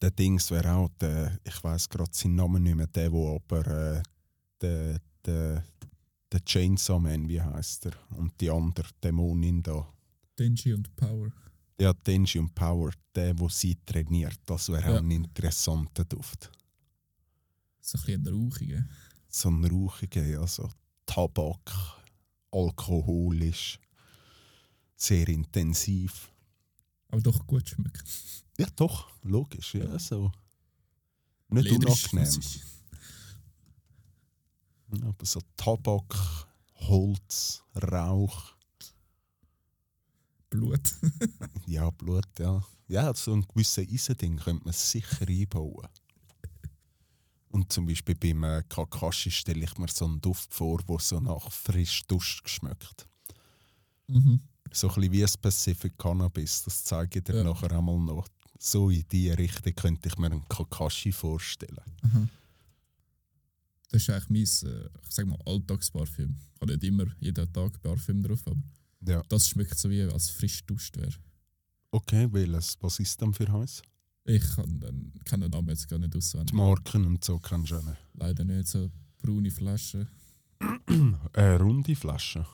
Der Dings wäre auch der, ich weiß gerade seinen Namen nicht mehr, der, wo aber äh, der, der, der Chainsaw Man, wie heißt er? Und die andere Dämonin da. Denji und Power. Ja, Denji und Power, der, wo sie trainiert, das wäre Ja. auch ein interessanter Duft. So ein bisschen rauchiger. So ein rauchiger, also Tabak, alkoholisch, sehr intensiv. Aber doch gut schmeckt. Ja, doch, logisch, ja, so. Nicht Ledrig, unangenehm. Aber so Tabak, Holz, Rauch, Blut. ja, Blut, ja. Ja, so ein gewisses Eisending könnte man sicher einbauen. Und zum Beispiel beim äh, Kakashi stelle ich mir so einen Duft vor, der so nach frisch Dusch schmeckt. mhm. So ein bisschen wie ein Pacific Cannabis, das zeige ich dir Ja. nachher einmal noch. So in diese Richtung könnte ich mir einen Kakashi vorstellen. Aha. Das ist eigentlich mein, äh, ich sag mal, Alltagsparfüm. Ich habe nicht immer jeden Tag Parfüm drauf, aber Ja. das schmeckt so wie als frisch duscht wäre. Okay, welches? Was ist denn für heiß? Ich kann den, kann den Namen jetzt gar nicht Die auswendig. Marken und so du auch nicht. Leider nicht so braune Flaschen. Äh, runde Flasche.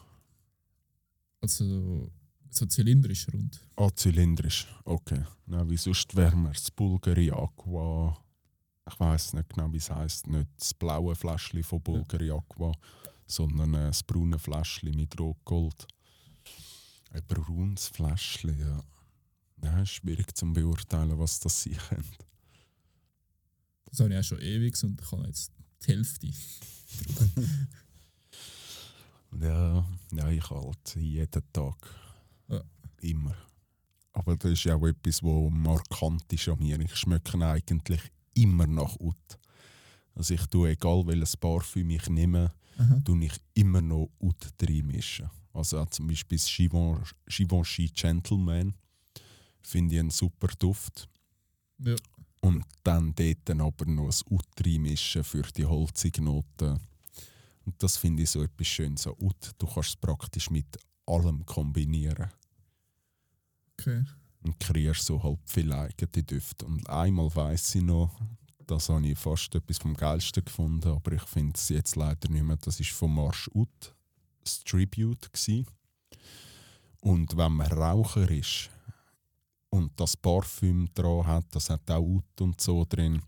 Also so zylindrisch rund. Ah, zylindrisch. Okay. Na, wie sonst wäre das Bulgari Aqua. Ich weiß nicht genau, wie es heisst. Nicht das blaue Fläschchen von Bulgari Aqua, sondern ein braunes Fläschchen mit Rotgold. Ein braunes Fläschchen, ja. Ja, ist schwierig zu beurteilen, was das sein könnte. Das habe ich auch schon ewig und ich habe jetzt die Hälfte. Ja, ja ich halt jeden Tag. Ja. Immer. Aber das ist ja auch etwas, was markant ist an mir. Ich schmecke eigentlich immer nach Ut. Also ich tue, egal welches Parfüm ich nehme, Aha. tue ich immer noch Ut reinmischen. Also zum Beispiel das Givenchy Gentleman finde ich einen super Duft. Ja. Und dann dort aber noch ein Ut reinmischen für die holzigen Noten. Und das finde ich so etwas Schönes. So Ut, du kannst es praktisch mit allem kombinieren Okay. und kreierst so halt viele eigene Düfte. Und einmal weiss ich noch, das habe ich fast etwas vom Geilsten gefunden, aber ich finde es jetzt leider nicht mehr. Das war von Marsh Ut, das Tribute. Gewesen. Und wenn man Raucher ist und das Parfüm dran hat, das hat auch Ut und so drin,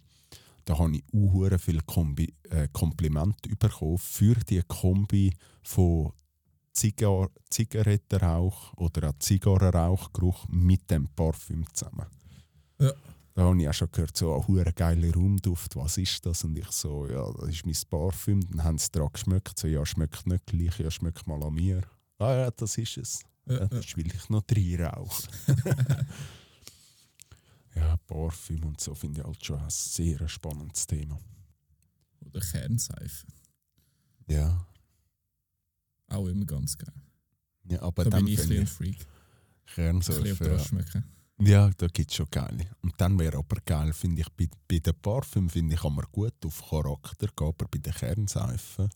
da habe ich auch viel Kombi äh, Kompliment bekommen für die Kombi von Zigar Zigarettenrauch oder auch Zigarrenrauchgeruch mit dem Parfüm zusammen. Ja. Da habe ich auch schon gehört, so ein hure geiler Raumduft, was ist das? Und ich so, ja, das ist mein Parfüm. Dann haben sie daran geschmeckt, so, ja, schmeckt nicht gleich, ja, schmeckt mal an mir. Ah ja, das ist es. Ja, ja. das will ich noch drei rauchen. ja, Parfüm und so finde ich halt schon ein sehr spannendes Thema. Oder Kernseife. Ja, Auch immer ganz geil. ja aber Da dann bin ich ein Freak. Das ja. da gibt es schon geile. Und dann wäre aber geil, finde ich, bei, bei den Parfüm finde ich, kann man gut auf Charakter gehen, aber bei den Kernseifen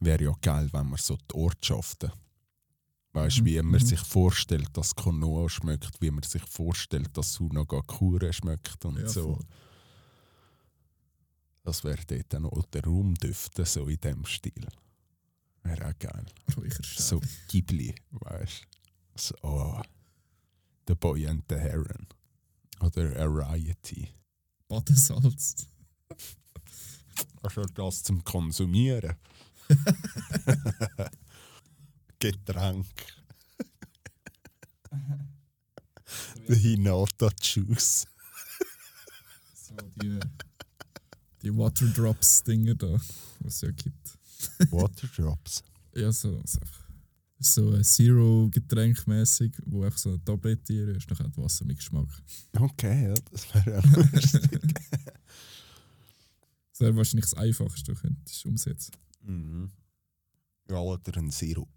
wäre ja geil, wenn man so die Ortschaften, weißt Mhm, wie man mhm. sich vorstellt, dass Konoa schmeckt, wie man sich vorstellt, dass Sunagakure schmeckt und Ja, so. voll. Das wäre dort dann auch der Raumdüfte, so in dem Stil. Wäre auch geil. Räucherstäbchen. So Ghibli, weißt du? So, oh, The Boy and the Heron. Oder Variety. Badesalz. Also das zum Konsumieren. Getränk. The Hinata Juice. So die, die Waterdrops-Dinger da, was es ja gibt. Waterdrops. Ja, so, so, so ein Zero-Getränk mäßig, wo einfach so eine Tablette ist, dann hat Wasser mit Geschmack. Okay, ja, das wäre auch lustig. Das wäre wahrscheinlich das Einfachste, du könntest umsetzen. mhm. Ja, oder ein Sirup.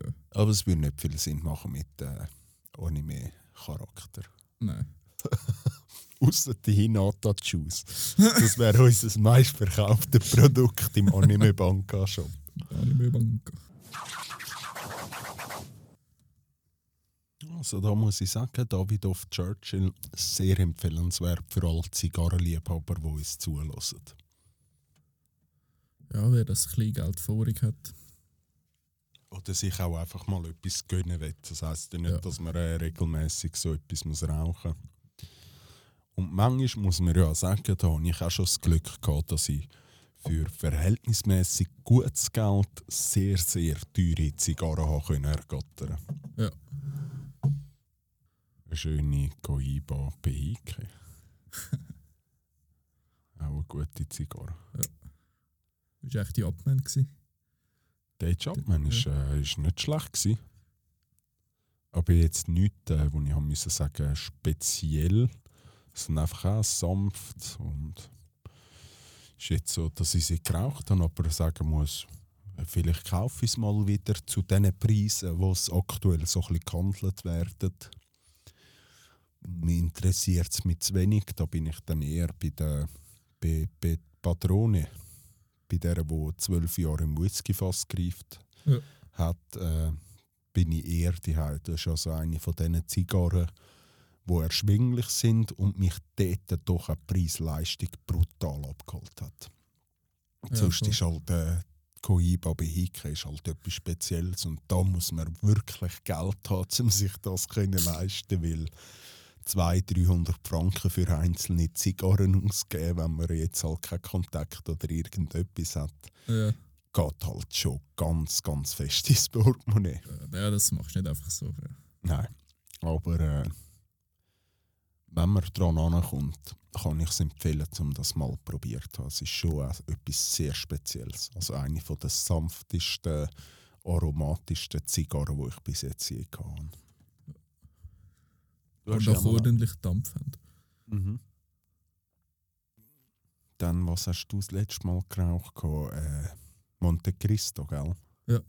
Ja. Aber es würde nicht viel Sinn machen mit äh, Anime-Charakter. Nein. Außer die Hinata Juice. Das wäre unser meistverkauftes Produkt im Anime Banka Shop. Anime Banca. Also da muss ich sagen, David of Churchill sehr empfehlenswert für alle Zigarrenliebhaber, die uns zulassen. Ja, wer das Kleingeld vorig hat. Oder sich auch einfach mal etwas gönnen will. Das heisst ja nicht, Ja. dass man äh, regelmäßig so etwas muss rauchen muss. Und manchmal muss man ja sagen, da habe ich auch schon das Glück gehabt, dass ich für verhältnismäßig gutes Geld sehr, sehr teure Zigarren habe können ergattern Ja. Eine schöne Cohiba Behike. auch eine gute Zigarre. Das war echt die Abmann. Der Jumpman ist, äh, ist nicht schlecht. Gewesen. Aber jetzt nichts, äh, wo ich haben müssen sagen, speziell. Sind einfach auch sanft und ist jetzt so, dass ich sie geraucht habe, aber sagen muss, vielleicht kaufe ich es mal wieder zu den Preisen, wo es aktuell so ein bisschen gehandelt werden. Mich interessiert es mit zu wenig, da bin ich dann eher bei der bei, bei Patrone bei der, die zwölf Jahre im Whiskyfass greift, Ja. hat, äh, bin ich eher die Das ist also eine von diesen Zigarren, die erschwinglich sind und mich dort doch eine Preis-Leistung brutal abgeholt hat. Ja, Sonst voll. ist halt äh, Cohiba Behike ist halt etwas Spezielles und da muss man wirklich Geld haben, um sich das können leisten weil 200, 300 Franken für einzelne Zigarren ausgeben, wenn man jetzt halt keinen Kontakt oder irgendetwas hat, Ja. geht halt schon ganz, ganz fest ins Portemonnaie. Ja, das machst du nicht einfach so. Ja. Nein. Aber äh, wenn man dran ankommt, kann ich es empfehlen, um das mal probiert zu haben. Es ist schon etwas sehr Spezielles. Also eine von der sanftesten, aromatischsten Zigarren, die ich bis jetzt je gehabt habe. Du Und hast auch ordentlich Dampf haben. Mhm. Dann, was hast du das letzte Mal geraucht? gehabt? Äh, Monte Cristo, gell? Ja.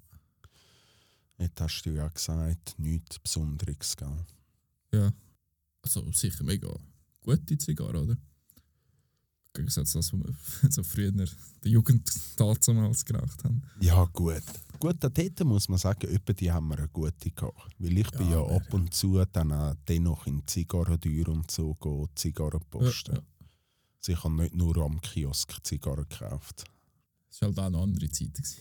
Jetzt hast du ja gesagt, nichts Besonderes, gell? Ja. Also sicher mega gute Zigarre, oder? Gegensatz zu das, was wir so früher in der Jugend damals geraucht haben. Ja, gut. Gut, dort muss man sagen, etwa die haben wir eine gute gehabt. Weil ich bin Ja, ja aber- ab und zu dann auch dennoch in Zigarrentür und so gehen, Zigarren posten. Ja, ja. Also ich habe nicht nur am Kiosk Zigarren gekauft. Das war halt auch eine andere Zeit. gewesen.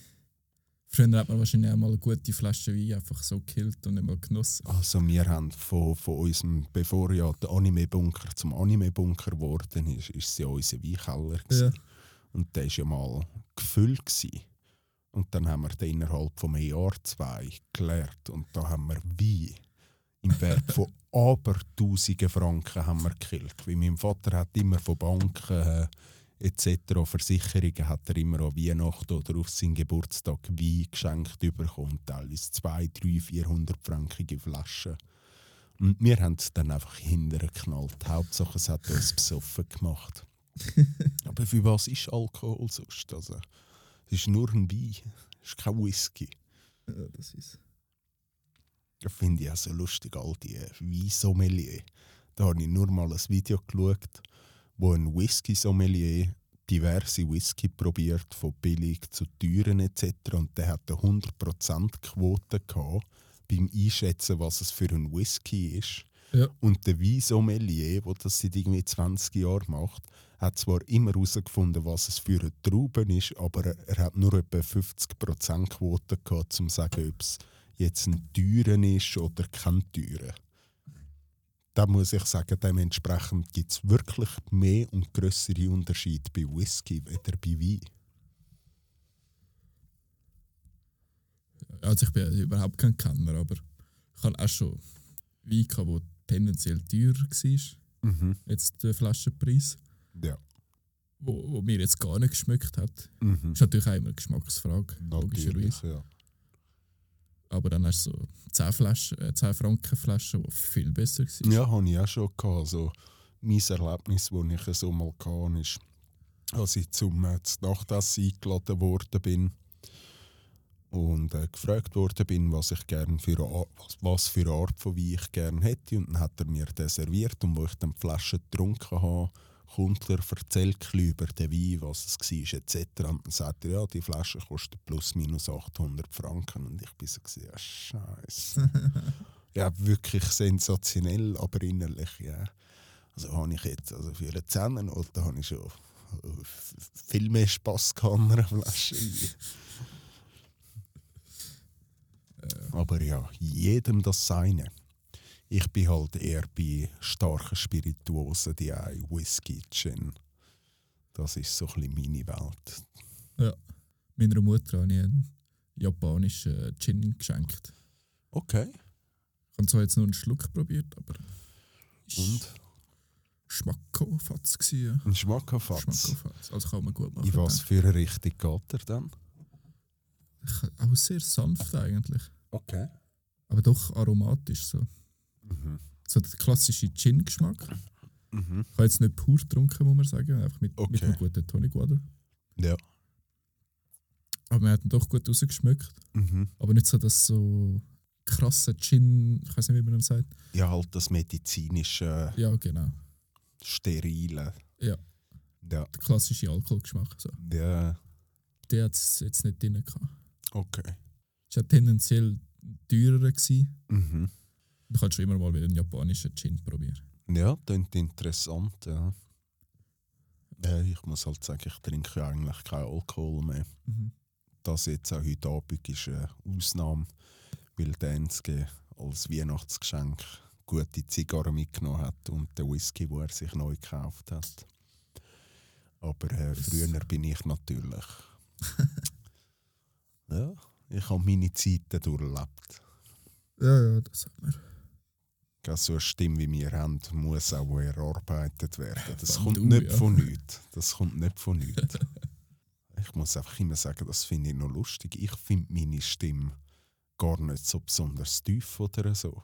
Früher hat man wahrscheinlich auch mal eine gute Flasche Wein einfach so gekillt und nicht mal genossen. Also wir haben von, von unserem, bevor ja der Anime-Bunker zum Anime-Bunker geworden ist, ist es ja unser Weinkeller. gewesen. Und der war ja mal gefüllt. Gewesen. Und dann haben wir den innerhalb von einem Jahr, zwei geleert. Und da haben wir Wein im Wert von aber tausenden Franken haben wir gekillt. Weil mein Vater hat immer von Banken äh, etc. Versicherungen hat er immer an Weihnachten oder auf seinen Geburtstag Wein geschenkt bekommen. Teilweise 200, 300, 400 frankige Flaschen. Und wir haben es dann einfach hinterher geknallt. Hauptsache es hat uns besoffen gemacht. Aber für was ist Alkohol sonst? Also, es ist nur ein Wein, es ist kein Whisky. Ja, das ist. Das finde ich auch so lustig, all die Weinsommelier. Da habe ich nur mal ein Video geschaut, wo ein Whisky-Sommelier diverse Whisky probiert, von billig zu teuren etc. Und der hatte 100% Quote gehabt, beim Einschätzen, was es für ein Whisky ist. Ja. Und der Weinsommelier, der das seit irgendwie 20 Jahren macht, hat zwar immer herausgefunden, was es für eine Traube ist, aber er, er hat nur etwa 50% Quote gehabt, um zu sagen, ob es jetzt ein teuren ist oder kein teuren. Da muss ich sagen, dementsprechend gibt es wirklich mehr und größere Unterschiede bei Whisky als bei Wein. Also ich bin überhaupt kein Kenner, aber ich habe auch schon Wein gehabt, der tendenziell teurer war, Mhm. jetzt der Flaschenpreis, Ja. wo, wo mir jetzt gar nicht geschmeckt hat. Mhm. Ist natürlich auch immer eine Geschmacksfrage, logischerweise. ja. Aber dann hast du so 10, Flaschen, äh, 10 Franken Flaschen, die viel besser waren. Ja, habe ich auch schon gehabt. Also, mein Erlebnis, das ich so mal hatte, ist, als ich zum äh, Nachtessen eingeladen worden bin und äh, gefragt worden bin, was ich gern für was, was für eine Art von Wein ich gerne hätte. Und dann hat er mir den serviert und wo ich dann die Flasche getrunken habe, kommt er, erzählt über den Wein, was es war, etc. Und dann sagt er, ja, die Flasche kostet plus minus 800 Franken. Und ich bin so, ja, scheiße. ja, wirklich sensationell, aber innerlich, ja. Also habe ich jetzt, also für eine Zehnernote habe ich schon äh, viel mehr Spass gehabt an einer Flasche Wein. Aber ja, jedem das Seine. Ich bin halt eher bei starken Spirituosen, die auch Whisky, Gin. Das ist so ein bisschen meine Welt. Meiner Mutter habe ich einen japanischen Gin geschenkt. Okay. Ich habe zwar jetzt nur einen Schluck probiert, aber Und? Schmackofatz gewesen. Ein Schmackofatz. Schmackofatz. Also kann man gut machen. In was für eine Richtung geht er dann? Auch sehr sanft eigentlich. Okay. Aber doch aromatisch so. Mhm. So der klassische Gin-Geschmack. Mhm. Ich habe jetzt nicht pur getrunken, muss man sagen. Einfach mit, mit Okay. einem guten Tonic Water. Ja. Aber man hat ihn doch gut rausgeschmeckt. Mhm. Aber nicht so das so krasse Gin, ich weiß nicht, wie man das sagt. Ja, halt das medizinische, Ja, genau. sterile. Ja. Ja. Der klassische Alkoholgeschmack. So. Ja. Der hat es jetzt nicht drin gehabt. Okay. Es war tendenziell teurer. Gewesen. Mhm. Du kannst schon immer mal wieder einen japanischen Gin probieren. Ja, klingt interessant, ja. ja. Ich muss halt sagen, ich trinke ja eigentlich keinen Alkohol mehr. Das jetzt auch heute Abend ist eine Ausnahme, weil Danske als Weihnachtsgeschenk gute Zigarren mitgenommen hat und den Whisky, den er sich neu gekauft hat. Aber äh, Das- früher bin ich natürlich ich habe meine Zeiten durchlebt. Ja, ja, das hat man. So eine Stimme wie wir haben, muss auch erarbeitet werden. Das kommt du, nicht ja. von nichts. Das kommt nicht von nichts. ich muss einfach immer sagen, das finde ich noch lustig. Ich finde meine Stimme gar nicht so besonders tief oder so.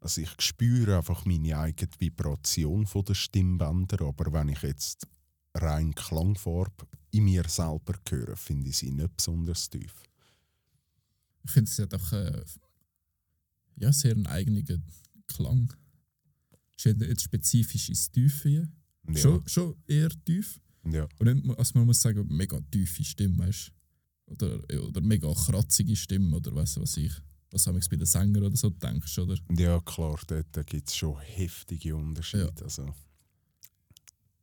Also ich spüre einfach meine eigene Vibration von der Stimmbänder, aber wenn ich jetzt rein Klangfarbe in mir selber höre, finde ich sie nicht besonders tief. Ich finde, sie hat auch äh, ja, sehr einen eigenen Klang. Es ist nicht spezifisch ins Tiefe. Ja, Schon, schon eher tief. ja. Und nicht, also man muss sagen, mega tiefe Stimme, weißt oder, oder mega kratzige Stimme, oder weißt du, was ich, was du bei den Sängern oder so denkst, oder? ja klar, dort gibt es schon heftige Unterschiede. Also,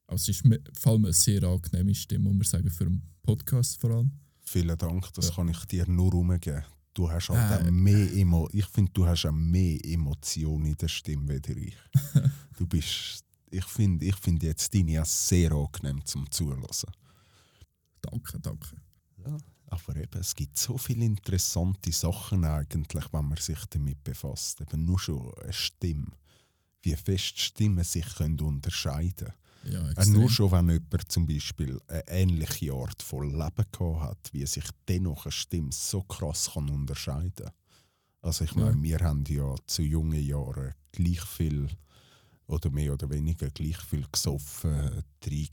Aber es ist vor allem eine sehr angenehme Stimme, muss man sagen, für einen Podcast vor allem. Vielen Dank, das Ja. kann ich dir nur umgeben. Du hast halt Äh. auch mehr Emo ich finde, du hast auch mehr Emotion in der Stimme wie ich. du bist, ich finde ich find jetzt deine auch sehr angenehm zum Zulassen. Danke, danke. Ja. Aber eben, es gibt so viele interessante Sachen eigentlich, wenn man sich damit befasst. Eben nur schon eine Stimme. Wie fest Stimmen sich können unterscheiden Ja, nur schon, wenn jemand zum Beispiel eine ähnliche Art von Leben gehabt hat, wie sich dennoch eine Stimme so krass kann unterscheiden kann. Also ich meine, Ja. wir haben ja zu jungen Jahren gleich viel oder mehr oder weniger gleich viel gesoffen,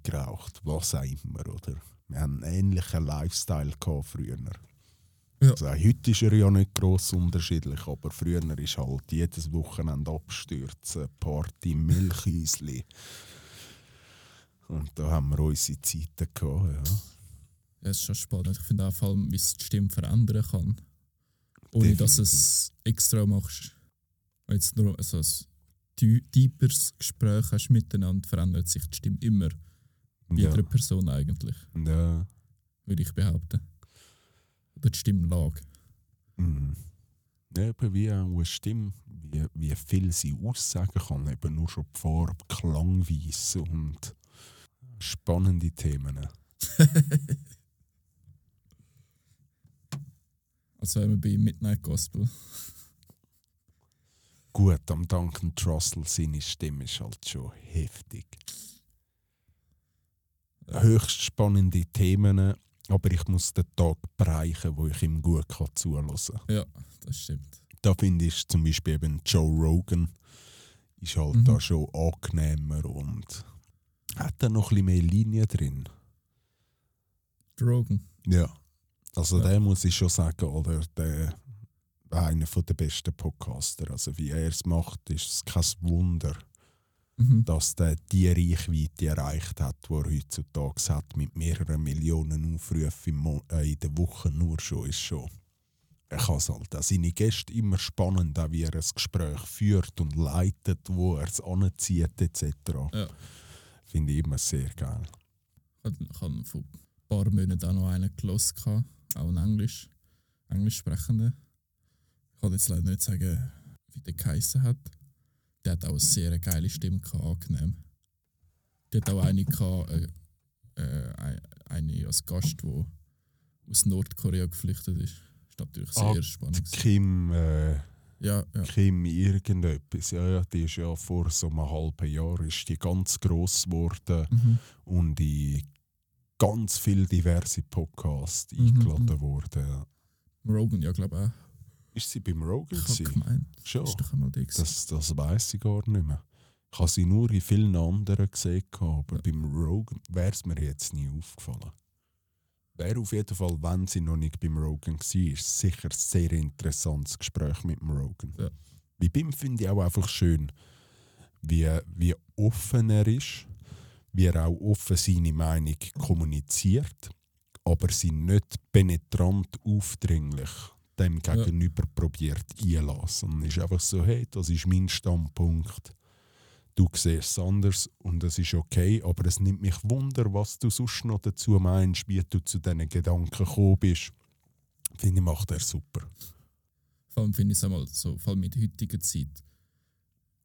geraucht, was auch immer, oder? Wir haben einen ähnlichen Lifestyle gehabt früher. Ja. Also heute ist er ja nicht gross unterschiedlich, aber früher ist halt jedes Wochenende Abstürzen, Party, Milchhäusli. Und da haben wir unsere Zeiten gehabt, ja. Ja, es ist schon spannend. Ich finde auch vor allem, wie es die Stimme verändern kann. Ohne dass du es extra machst. Wenn jetzt nur also ein tieferes Gespräch hast miteinander, verändert sich die Stimme immer. Bei Ja. jeder Person eigentlich, ja. würde ich behaupten. Oder die Stimmlage. Mhm. Ja, eben wie auch eine Stimme, wie, wie viel sie aussagen kann, eben nur schon die Farbe, Klangweise und spannende Themen. Also wenn wir bei Midnight Gospel. Gut, am Duncan Trussell seine Stimme ist halt schon heftig. Höchst spannende Themen, aber ich muss den Tag bereichen, wo ich ihm gut kann zulassen kann. Ja, das stimmt. Da finde ich zum Beispiel eben Joe Rogan ist halt Mhm. da schon angenehmer und hat da noch ein bisschen mehr Linie drin. Drogen. Ja. Also Ja. der muss ich schon sagen, oder der einer von der besten Podcaster. Also wie er es macht, ist es kein Wunder, Mhm. dass der die Reichweite erreicht hat, die er heutzutage hat, mit mehreren Millionen Aufrufen Mo äh, in der Woche nur schon, ist schon. Er kann es halt auch seine Gäste immer spannend, auch wie er ein Gespräch führt und leitet, wo er es anzieht etc. Ja. Finde ich immer sehr geil. Ich habe vor ein paar Monaten auch noch einen gehabt, auch in Englisch, Englisch sprechenden. Ich kann jetzt leider nicht sagen, wie der geheissen hat. Der hat auch eine sehr geile Stimme, gehabt, angenehm. Der hat auch eine, gehabt, äh, äh, ein- eine als Gast, die aus Nordkorea geflüchtet ist. Das ist natürlich sehr Ah, spannend. Kim, äh, Ja, ja. Kim irgendetwas, ja, ja, die ist ja vor so einem halben Jahr ist die ganz gross geworden Mhm. und in ganz viele diverse Podcasts Mhm, eingeladen mhm. worden. Ja. Rogan, ja, glaube ich auch. Ist sie beim Rogan? Ich habe gemeint, Schon. ist doch einmal. Das, das weiß ich gar nicht mehr. Ich habe sie nur in vielen anderen gesehen, aber Ja. beim Rogan wäre es mir jetzt nie aufgefallen. Wäre auf jeden Fall, wenn sie noch nicht beim Rogan war, sicher ein sehr interessantes Gespräch mit dem Rogan. Ja. Bei BIM finde ich auch einfach schön, wie, wie offen er ist, wie er auch offen seine Meinung kommuniziert, aber sie nicht penetrant aufdringlich dem Ja. Gegenüber probiert einlassen. Und ist einfach so, hey, das ist mein Standpunkt. Du siehst es anders und es ist okay, aber es nimmt mich Wunder, was du sonst noch dazu meinst, wie du zu diesen Gedanken gekommen bist. Finde ich, macht er super. Vor allem finde ich es einmal so, vor allem in der heutigen Zeit,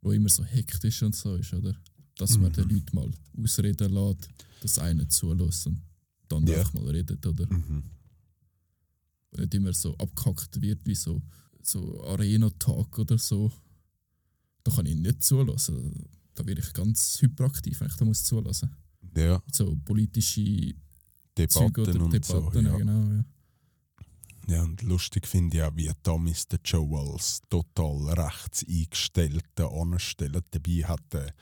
wo immer so hektisch und so ist, oder? Dass man Mhm. den Leuten mal ausreden lässt, dass einer zulässt und dann Ja. einfach mal redet, oder? Mhm. wo nicht immer so abgehackt wird wie so, so Arena-Talk oder so. Da kann ich nicht zulassen. Da werde ich ganz hyperaktiv, wenn ich da muss zulassen. Ja, So politische Debatten oder und Debatten, so. Ja. genau. Ja. ja, und lustig finde ich auch, wie damals der Joe als total rechts eingestellter anstellt. Dabei hat er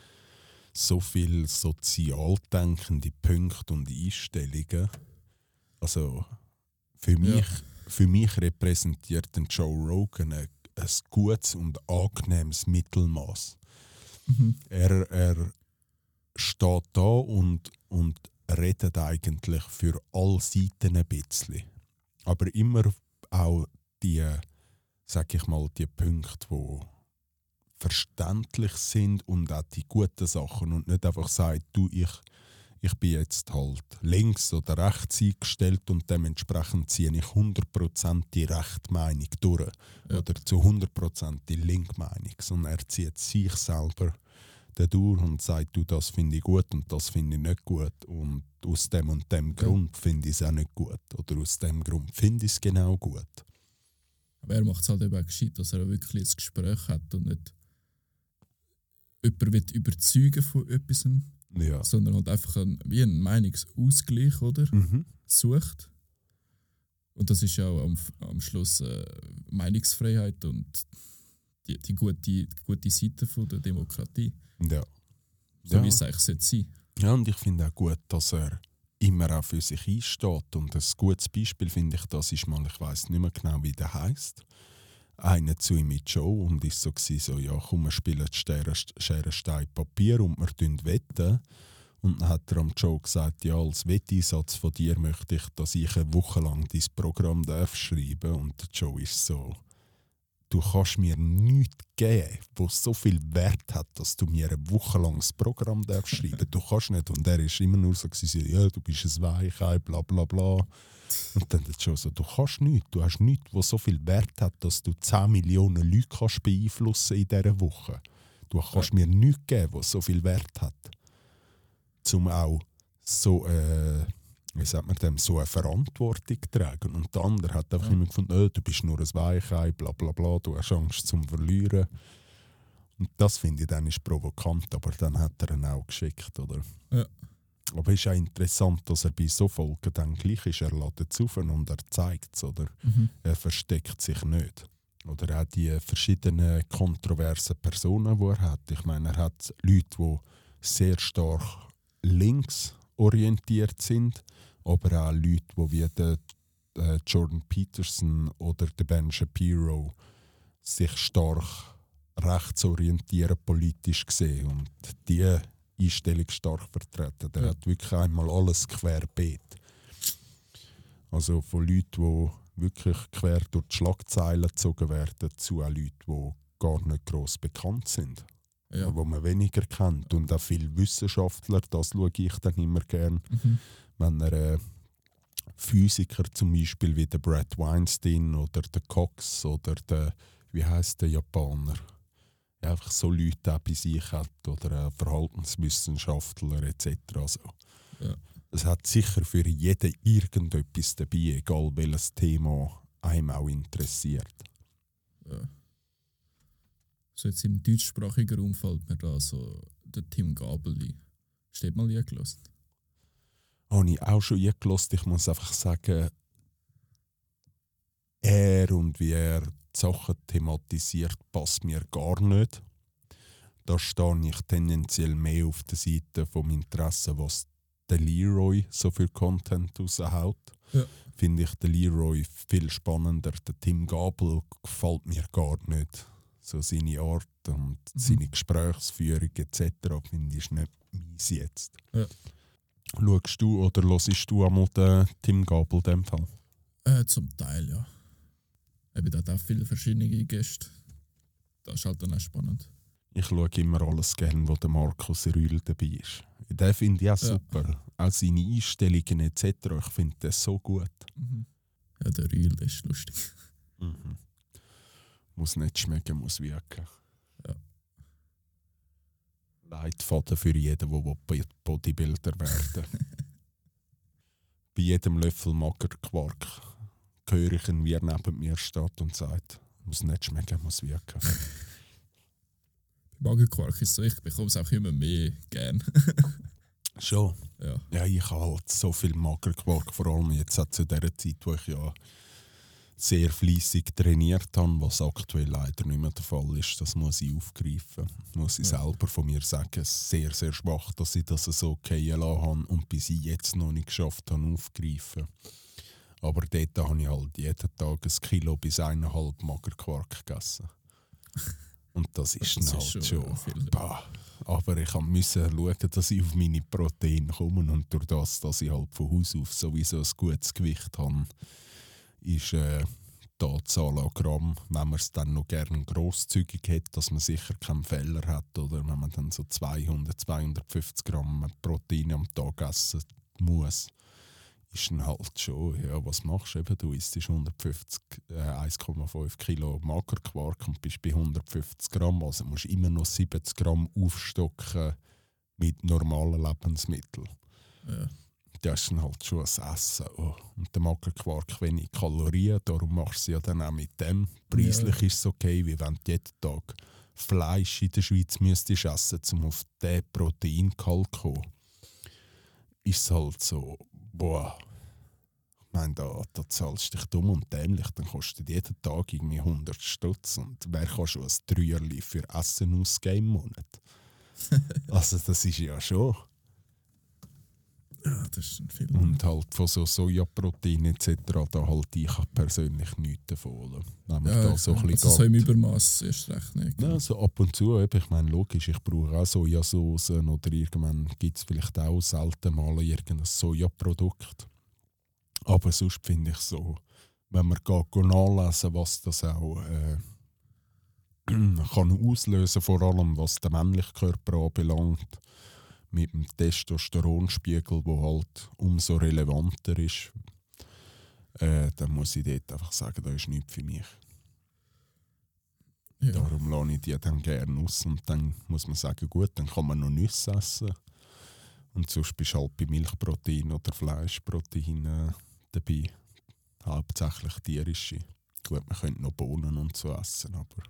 so viel sozial denkende Punkte und Einstellungen. Also für mich, für mich repräsentiert den Joe Rogan ein, ein gutes und angenehmes Mittelmaß. Mhm. Er, er steht da und, und redet eigentlich für alle Seiten ein bisschen. Aber immer auch die, sag ich mal, die Punkte, die verständlich sind und auch die guten Sachen und nicht einfach sagt, du, ich, ich bin jetzt halt links oder rechts eingestellt und dementsprechend ziehe ich 100% die rechte Meinung durch Ja. oder zu 100% die linke Meinung, sondern er zieht sich selber durch und sagt, du, das finde ich gut und das finde ich nicht gut und aus dem und dem Grund finde ich es auch nicht gut oder aus dem Grund finde ich es genau gut. Aber er macht es halt eben auch gescheit, dass er wirklich ein Gespräch hat und nicht jemanden überzeugen von etwas, Ja. sondern halt einfach ein, wie einen Meinungsausgleich oder, Mhm. sucht. Und das ist ja auch am, am Schluss äh, Meinungsfreiheit und die, die, gute, die gute Seite von der Demokratie. Ja. So Ja. wie es eigentlich sollte sein Ja, und ich finde auch gut, dass er immer auch für sich einsteht. Und ein gutes Beispiel finde ich, das ist mal, ich weiß nicht mehr genau, wie der heißt. Einer zu ihm in die Show und ist so, gewesen, so ja, komm, wir spielen Schere, Schere, Stein, Papier und wir tun wetten. Und dann hat er am Joe gesagt, ja, als Wetteinsatz von dir möchte ich, dass ich eine Woche lang dein Programm darf schreiben Und der Joe ist so, du kannst mir nichts geben, was so viel Wert hat, dass du mir eine Woche lang das Programm darfst schreiben Du kannst nicht. Und er ist immer nur so, ja, du bist ein Weichei, bla bla bla. Und dann der Joe so, du kannst nichts. Du hast nichts, was so viel Wert hat, dass du 10 Millionen Leute kannst beeinflussen in dieser Woche. Du kannst mir nichts geben, was so viel Wert hat. Zum auch so, äh, wie sagt man dem, so eine Verantwortung tragen. Und der andere hat einfach Ja. immer gefunden, äh, du bist nur ein Weichei, bla bla bla, du hast Angst zum Verlieren. Und das finde ich dann ist provokant, aber dann hat er ihn auch geschickt, oder? Ja. Aber es ist auch interessant, dass er bei so Folgen dann gleich ist, er lädt es auf und er zeigt es, oder? Mhm. Er versteckt sich nicht. Oder auch die verschiedenen kontroversen Personen, die er hat. Ich meine, er hat Leute, die sehr stark links orientiert sind, aber auch Leute, die wie der äh, Jordan Peterson oder der Ben Shapiro sich stark rechts orientieren politisch gesehen und die Einstellung stark vertreten. Der Ja. hat wirklich einmal alles querbeet. Also von Leuten, die wirklich quer durch die Schlagzeilen gezogen werden, zu auch Leuten, die gar nicht gross bekannt sind, Ja. wo man weniger kennt. Und auch viele Wissenschaftler, das schaue ich dann immer gern, Mhm. wenn er äh, Physiker zum Beispiel wie der Brad Weinstein oder der Cox oder der, wie heißt der Japaner, ja, einfach so Leute auch bei sich hat oder Verhaltenswissenschaftler etc. Also, Ja. Es hat sicher für jeden irgendetwas dabei, egal welches Thema einem auch interessiert. Ja. So jetzt im deutschsprachigen Raum fällt mir da so der Tim Gabeli. Steht mal eingelassen. Habe ich auch schon eingelost. Ich muss einfach sagen, er und wie er Sachen thematisiert, passt mir gar nicht. Da stehe ich tendenziell mehr auf der Seite vom Interesse, was der Leroy so für Content raushaut. Ja. Finde ich den Leroy viel spannender. Der Tim Gabel gefällt mir gar nicht. So seine Art und seine Gesprächsführung etc. finde ich nicht meins jetzt. Ja. Schaust du oder hörst du einmal den Tim Gabel in dem Fall? Äh, zum Teil, ja. Eben, da auch viele verschiedene Gäste. Das ist halt dann auch spannend. Ich schaue immer alles gerne, wo der Markus Rühl dabei ist. Den finde ich auch Ja. super. Auch seine Einstellungen etc. Ich finde das so gut. Mhm. Ja, der Real, der ist lustig. Mhm. Muss nicht schmecken, muss wirken. Ja. Leitfaden für jeden, der Bodybuilder werden Bei jedem Löffel Magerquark höre ich ihn, wie er neben mir steht und sagt, muss nicht schmecken, muss wirken. Magenquark ist so, ich bekomme es auch immer mehr gern. Schon. ja. Ja, ich habe halt so viel Magerquark, vor allem jetzt auch zu der Zeit, wo ich ja sehr fließig trainiert habe, was aktuell leider nicht mehr der Fall ist. Das muss ich aufgreifen. Muss ich Ja. selber von mir sagen, sehr, sehr schwach, dass ich das so okay lassen habe und bis ich jetzt noch nicht geschafft habe, aufgreifen. Aber dort habe ich halt jeden Tag ein Kilo bis eineinhalb Magerquark gegessen. Und das ist Das dann ist halt schon schon. Aber ich musste schauen, dass ich auf meine Proteine komme. Und durch das, dass ich halt von Haus auf sowieso ein gutes Gewicht habe, ist äh, die Anzahl an Gramm, wenn man es dann noch gerne grosszügig hat, dass man sicher keinen Fehler hat. Oder wenn man dann so 200, 250 Gramm Protein am Tag essen muss, ist dann halt schon, ja, was machst du eben? Du isst 150, äh, 1,5 Kilo Magerquark und bist bei 150 Gramm. Also musst du immer noch 70 Gramm aufstocken mit normalen Lebensmitteln. Ja. Das ist dann halt schon ein Essen. Oh. Und der Magerquark wenig Kalorien, darum machst du ja dann auch mit dem. Preislich ist es okay, wie wenn du jeden Tag Fleisch in der Schweiz müsstest essen, um auf diesen Proteingehalt zu kommen. Ist es halt so, boah, meine, da, da zahlst du dich dumm und dämlich, dann kostet jeden Tag irgendwie 100 Stutz. Und wer kann schon ein Dreierli für Essen ausgeben im Monat? also das ist ja schon. ja, das ist ein viel. Und halt von so Sojaprotein etc. da halt ich persönlich nichts davon. Wenn ja, da so ein also bisschen so im. Übermaß erst recht nicht. Ja, so ab und zu, ich meine, logisch, ich brauche auch Sojasoßen oder irgendwann gibt es vielleicht auch selten mal irgendein Sojaprodukt. Aber sonst finde ich so, wenn man geht nachlesen was das auch äh, kann auslösen vor allem was den männlichen Körper anbelangt, mit dem Testosteronspiegel, der halt umso relevanter ist, äh, dann muss ich dort einfach sagen, das ist nichts für mich. Ja. Darum lasse ich die dann gerne aus und dann muss man sagen, gut, dann kann man noch Nüsse essen. Und sonst bist du halt bei Milchprotein oder Fleischprotein äh, dabei. Hauptsächlich tierische. Gut, man könnte noch Bohnen und so essen, aber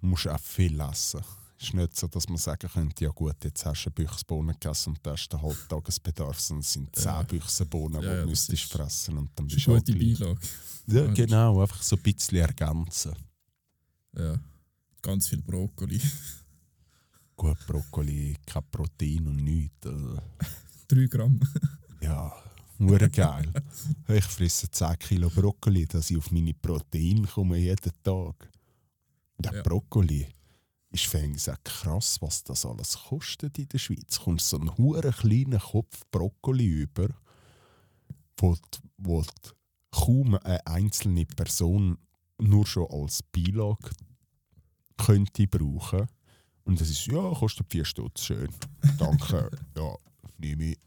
man muss auch viel essen. Es ist nicht so, dass man sagen könnte, ja gut, jetzt hast du eine Büchse Bohnen gegessen und das ist der Halbtagesbedarf, sondern es sind zehn Büchsen Bohnen, Ja, die ja, du müsstest fressen und dann bist du gute. Beilage. Ja, Ja, genau, einfach so ein bisschen ergänzen. Ja. Ganz viel Brokkoli. Gut, Brokkoli, kein Protein und nichts. Also, 3 Gramm. ja, nur geil. ich fresse 10 Kilo Brokkoli, dass ich auf meine Proteine komme jeden Tag. Der Ja. Brokkoli ist fängst auch krass, was das alles kostet in der Schweiz. Kommt so einen huren kleinen Kopf Brokkoli über, wo, die- wo die kaum eine einzelne Person nur schon als Beilage könnte brauchen. Und das ist, ja, kostet 4 Stutz, schön. Danke, ja, nehme ich.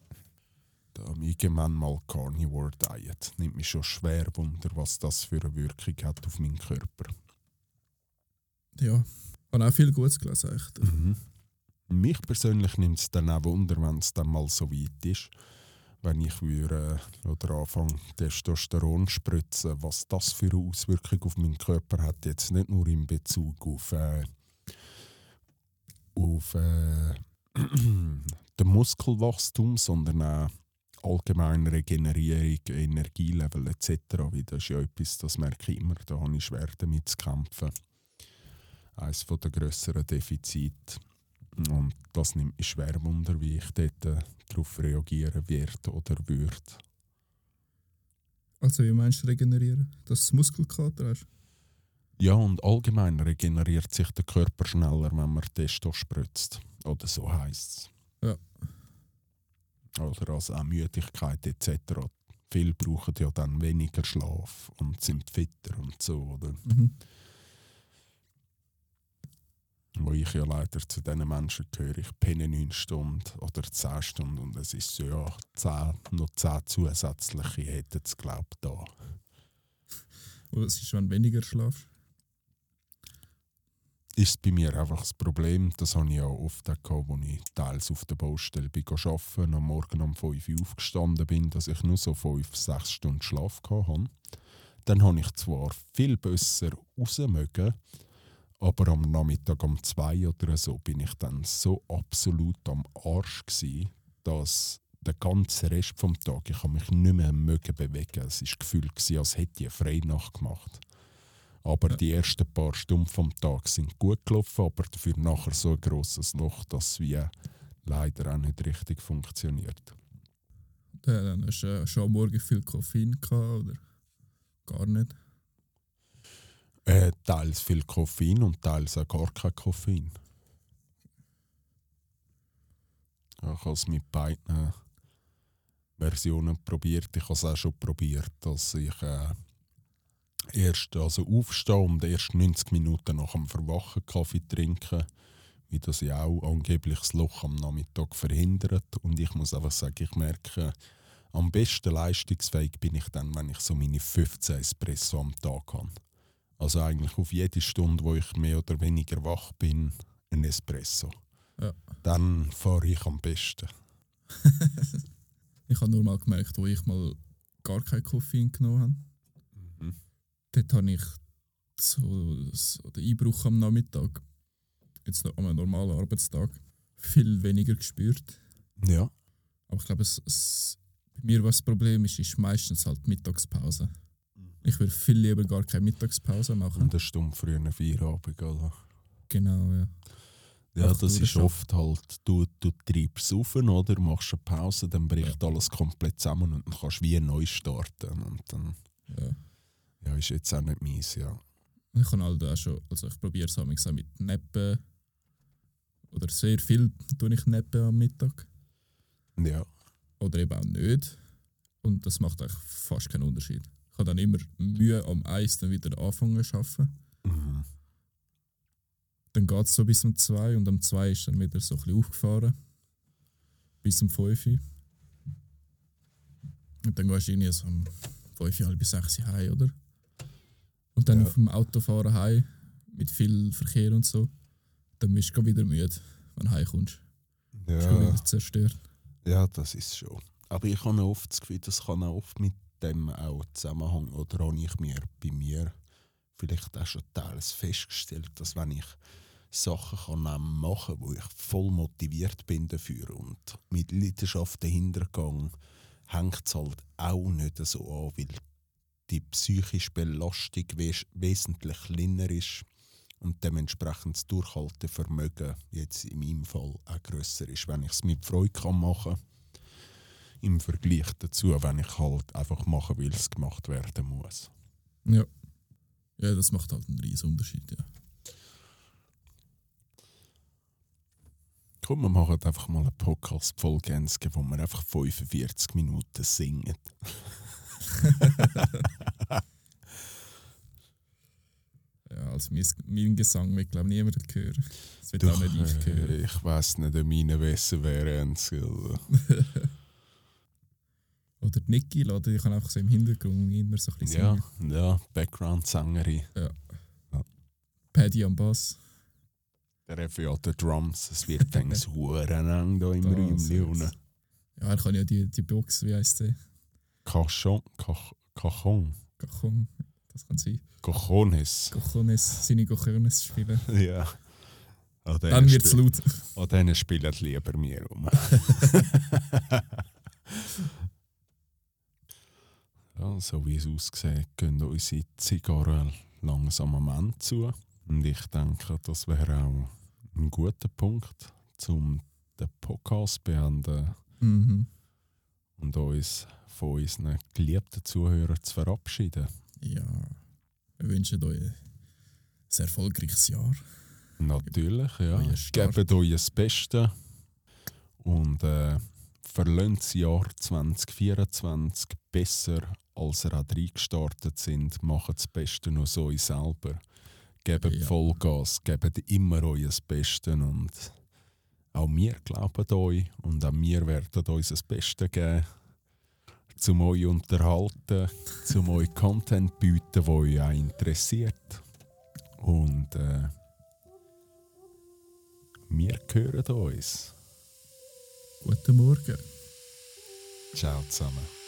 Da irgendwann mal Carnivore Diet. Nimmt mich schon schwer Wunder, was das für eine Wirkung hat auf meinen Körper. Ja. Habe auch viel Gutes gelesen. Echt. Mhm. Mich persönlich nimmt es dann auch Wunder, wenn es dann mal so weit ist, wenn ich würde, äh, oder anfange Testosteron spritzen, was das für eine Auswirkung auf meinen Körper hat. Jetzt nicht nur in Bezug auf, äh, auf äh, den Muskelwachstum, sondern auch allgemein Regenerierung, Energielevel etc. Weil das ist ja etwas, das merke ich immer, da habe ich schwer damit zu kämpfen. Eines der grösseren Defizite. Und das nimmt mich schwer Wunder, wie ich dort äh, darauf reagieren werde oder würde. Also, wie meinst du regenerieren? Dass du Muskelkater hast? Ja, und allgemein regeneriert sich der Körper schneller, wenn man Testo spritzt. Oder so heisst es. Oder also auch Müdigkeit etc. Viele brauchen ja dann weniger Schlaf und sind fitter und so. Oder? Mhm. Wo ich ja leider zu diesen Menschen gehöre. Ich penne 9 Stunden oder 10 Stunden und es ist so, ja, 10, noch 10 zusätzliche hätten es, glaube ich, da. Und was ist, wenn weniger schlafst? Ist bei mir einfach das Problem, das habe ich ja oft auch gehabt, als ich teils auf der Baustelle bin arbeiten, am Morgen um 5 Uhr aufgestanden bin, dass ich nur so 5, 6 Stunden Schlaf hatte. dann habe ich zwar viel besser rausmögen, aber am Nachmittag um zwei oder so bin ich dann so absolut am Arsch gsi, dass der ganze Rest vom Tag ich mich nicht mehr mögen bewegen. Es ist Gefühl als hätte ich eine Freinacht gemacht. Aber Ja. die ersten paar Stunden vom Tag sind gut gelaufen, aber dafür nachher so ein grosses Loch, dass wie leider auch nicht richtig funktioniert. Äh, Dann hast du äh, schon am Morgen viel Koffein gehabt, oder? Gar nicht. Äh, teils viel Koffein und teils auch gar kein Koffein. Ja, Ich habe es mit beiden Versionen probiert. Ich habe es auch schon probiert, dass ich äh, erst also aufstehe und erst 90 Minuten nach dem Verwachen Kaffee trinke, wie das ja auch angeblich das Loch am Nachmittag verhindert. Und ich muss einfach sagen, ich merke, am besten leistungsfähig bin ich dann, wenn ich so meine 15 Espresso am Tag habe. Also eigentlich auf jede Stunde, wo ich mehr oder weniger wach bin, ein Espresso. Ja. Dann fahre ich am besten. Ich habe nur mal gemerkt, wo ich mal gar kein Koffein genommen habe. Mhm. Dort habe ich so, so den Einbruch am Nachmittag, jetzt noch an einem normalen Arbeitstag, viel weniger gespürt. Ja. Aber ich glaube, es, es, bei mir, was das Problem ist, ist meistens halt Mittagspause. Ich würde viel lieber gar keine Mittagspause machen. Und eine Stunde früher einen Feierabend, oder? Genau, ja. Ja, Einfach das ist oft halt, du, du treibst auf, oder? Machst eine Pause, dann bricht alles komplett zusammen und dann kannst du wie neu starten. Und dann, ja. Ja, ist jetzt auch nicht meins, ja. Ich kann halt auch schon, also ich probiere es auch mit Neppen. Oder sehr viel tue ich Neppen am Mittag. Ja. Oder eben auch nicht. Und das macht eigentlich fast keinen Unterschied. Ich habe dann immer Mühe am Eis dann wieder anfangen zu arbeiten. Mhm. Dann geht es so bis um 2 und um 2 ist dann wieder so ein bisschen aufgefahren. Bis um 5 Uhr. Und dann gehst du irgendwie so um 5, halb 6 Uhr heim, oder? Und dann Ja. auf dem Autofahren heim, mit viel Verkehr und so, dann bist du wieder müde, wenn du heimkommst. Bist du Ja. wieder zerstört. Ja, das ist schon. Aber ich habe oft das Gefühl, das kann auch oft mit dem auch zusammenhängen. Oder habe ich mir bei mir vielleicht auch schon teils festgestellt, dass wenn ich Sachen kann machen kann, wo ich voll motiviert bin dafür und mit Leidenschaft dahinter gehe, hängt es halt auch nicht so an, weil die psychische Belastung wes wesentlich kleiner ist und dementsprechend das Durchhaltevermögen jetzt in meinem Fall auch grösser ist, wenn ich es mit Freude kann machen im Vergleich dazu, wenn ich halt einfach mache, weil es gemacht werden muss. Ja. Ja, das macht halt einen riesen Unterschied, ja. Komm, wir machen einfach mal eine Podcast-Folge, wo wir einfach 45 Minuten singen. Ja, also mein, mein Gesang wird, glaube ich, niemand hören. Das wird Doch, auch nicht ich hören. äh, ich weiss nicht, ob meine besser wäre, oder? Die Niki, oder? Ich kann einfach so im Hintergrund immer so ein bisschen Ja, singen. ja, Background-Sängerin. Paddy am Bass. Der hat ja die Drums. Es wird dann so eng da im Räumchen. Ja, er kann ja die, die Box, wie heisst sie? Cachon, Cach- Cajon, Cajon. Das kann sein. Cojones. Cojones, seine Cojones spielen. Ja. An Dann wird es laut. An denen spielen lieber mir um. ja, so wie es aussieht, gehen unsere Zigarren langsam am Ende zu. Und ich denke, das wäre auch ein guter Punkt, um den Podcast zu beenden Mhm. und uns von unseren geliebten Zuhörern zu verabschieden. Ja. Wir wünschen euch ein sehr erfolgreiches Jahr. Natürlich, ja. Gebt euch das Beste und äh, verlöhnt das Jahr 2024 besser, als ihr reingestartet sind. Macht das Beste nur so euch selber. Gebt Ja. Vollgas, gebt immer euer Beste und auch wir glauben euch und auch wir werden uns das Beste geben, zum euch unterhalten, zum euch Content bieten, der euch auch interessiert. Und äh, wir hören uns. Guten Morgen. Ciao zusammen.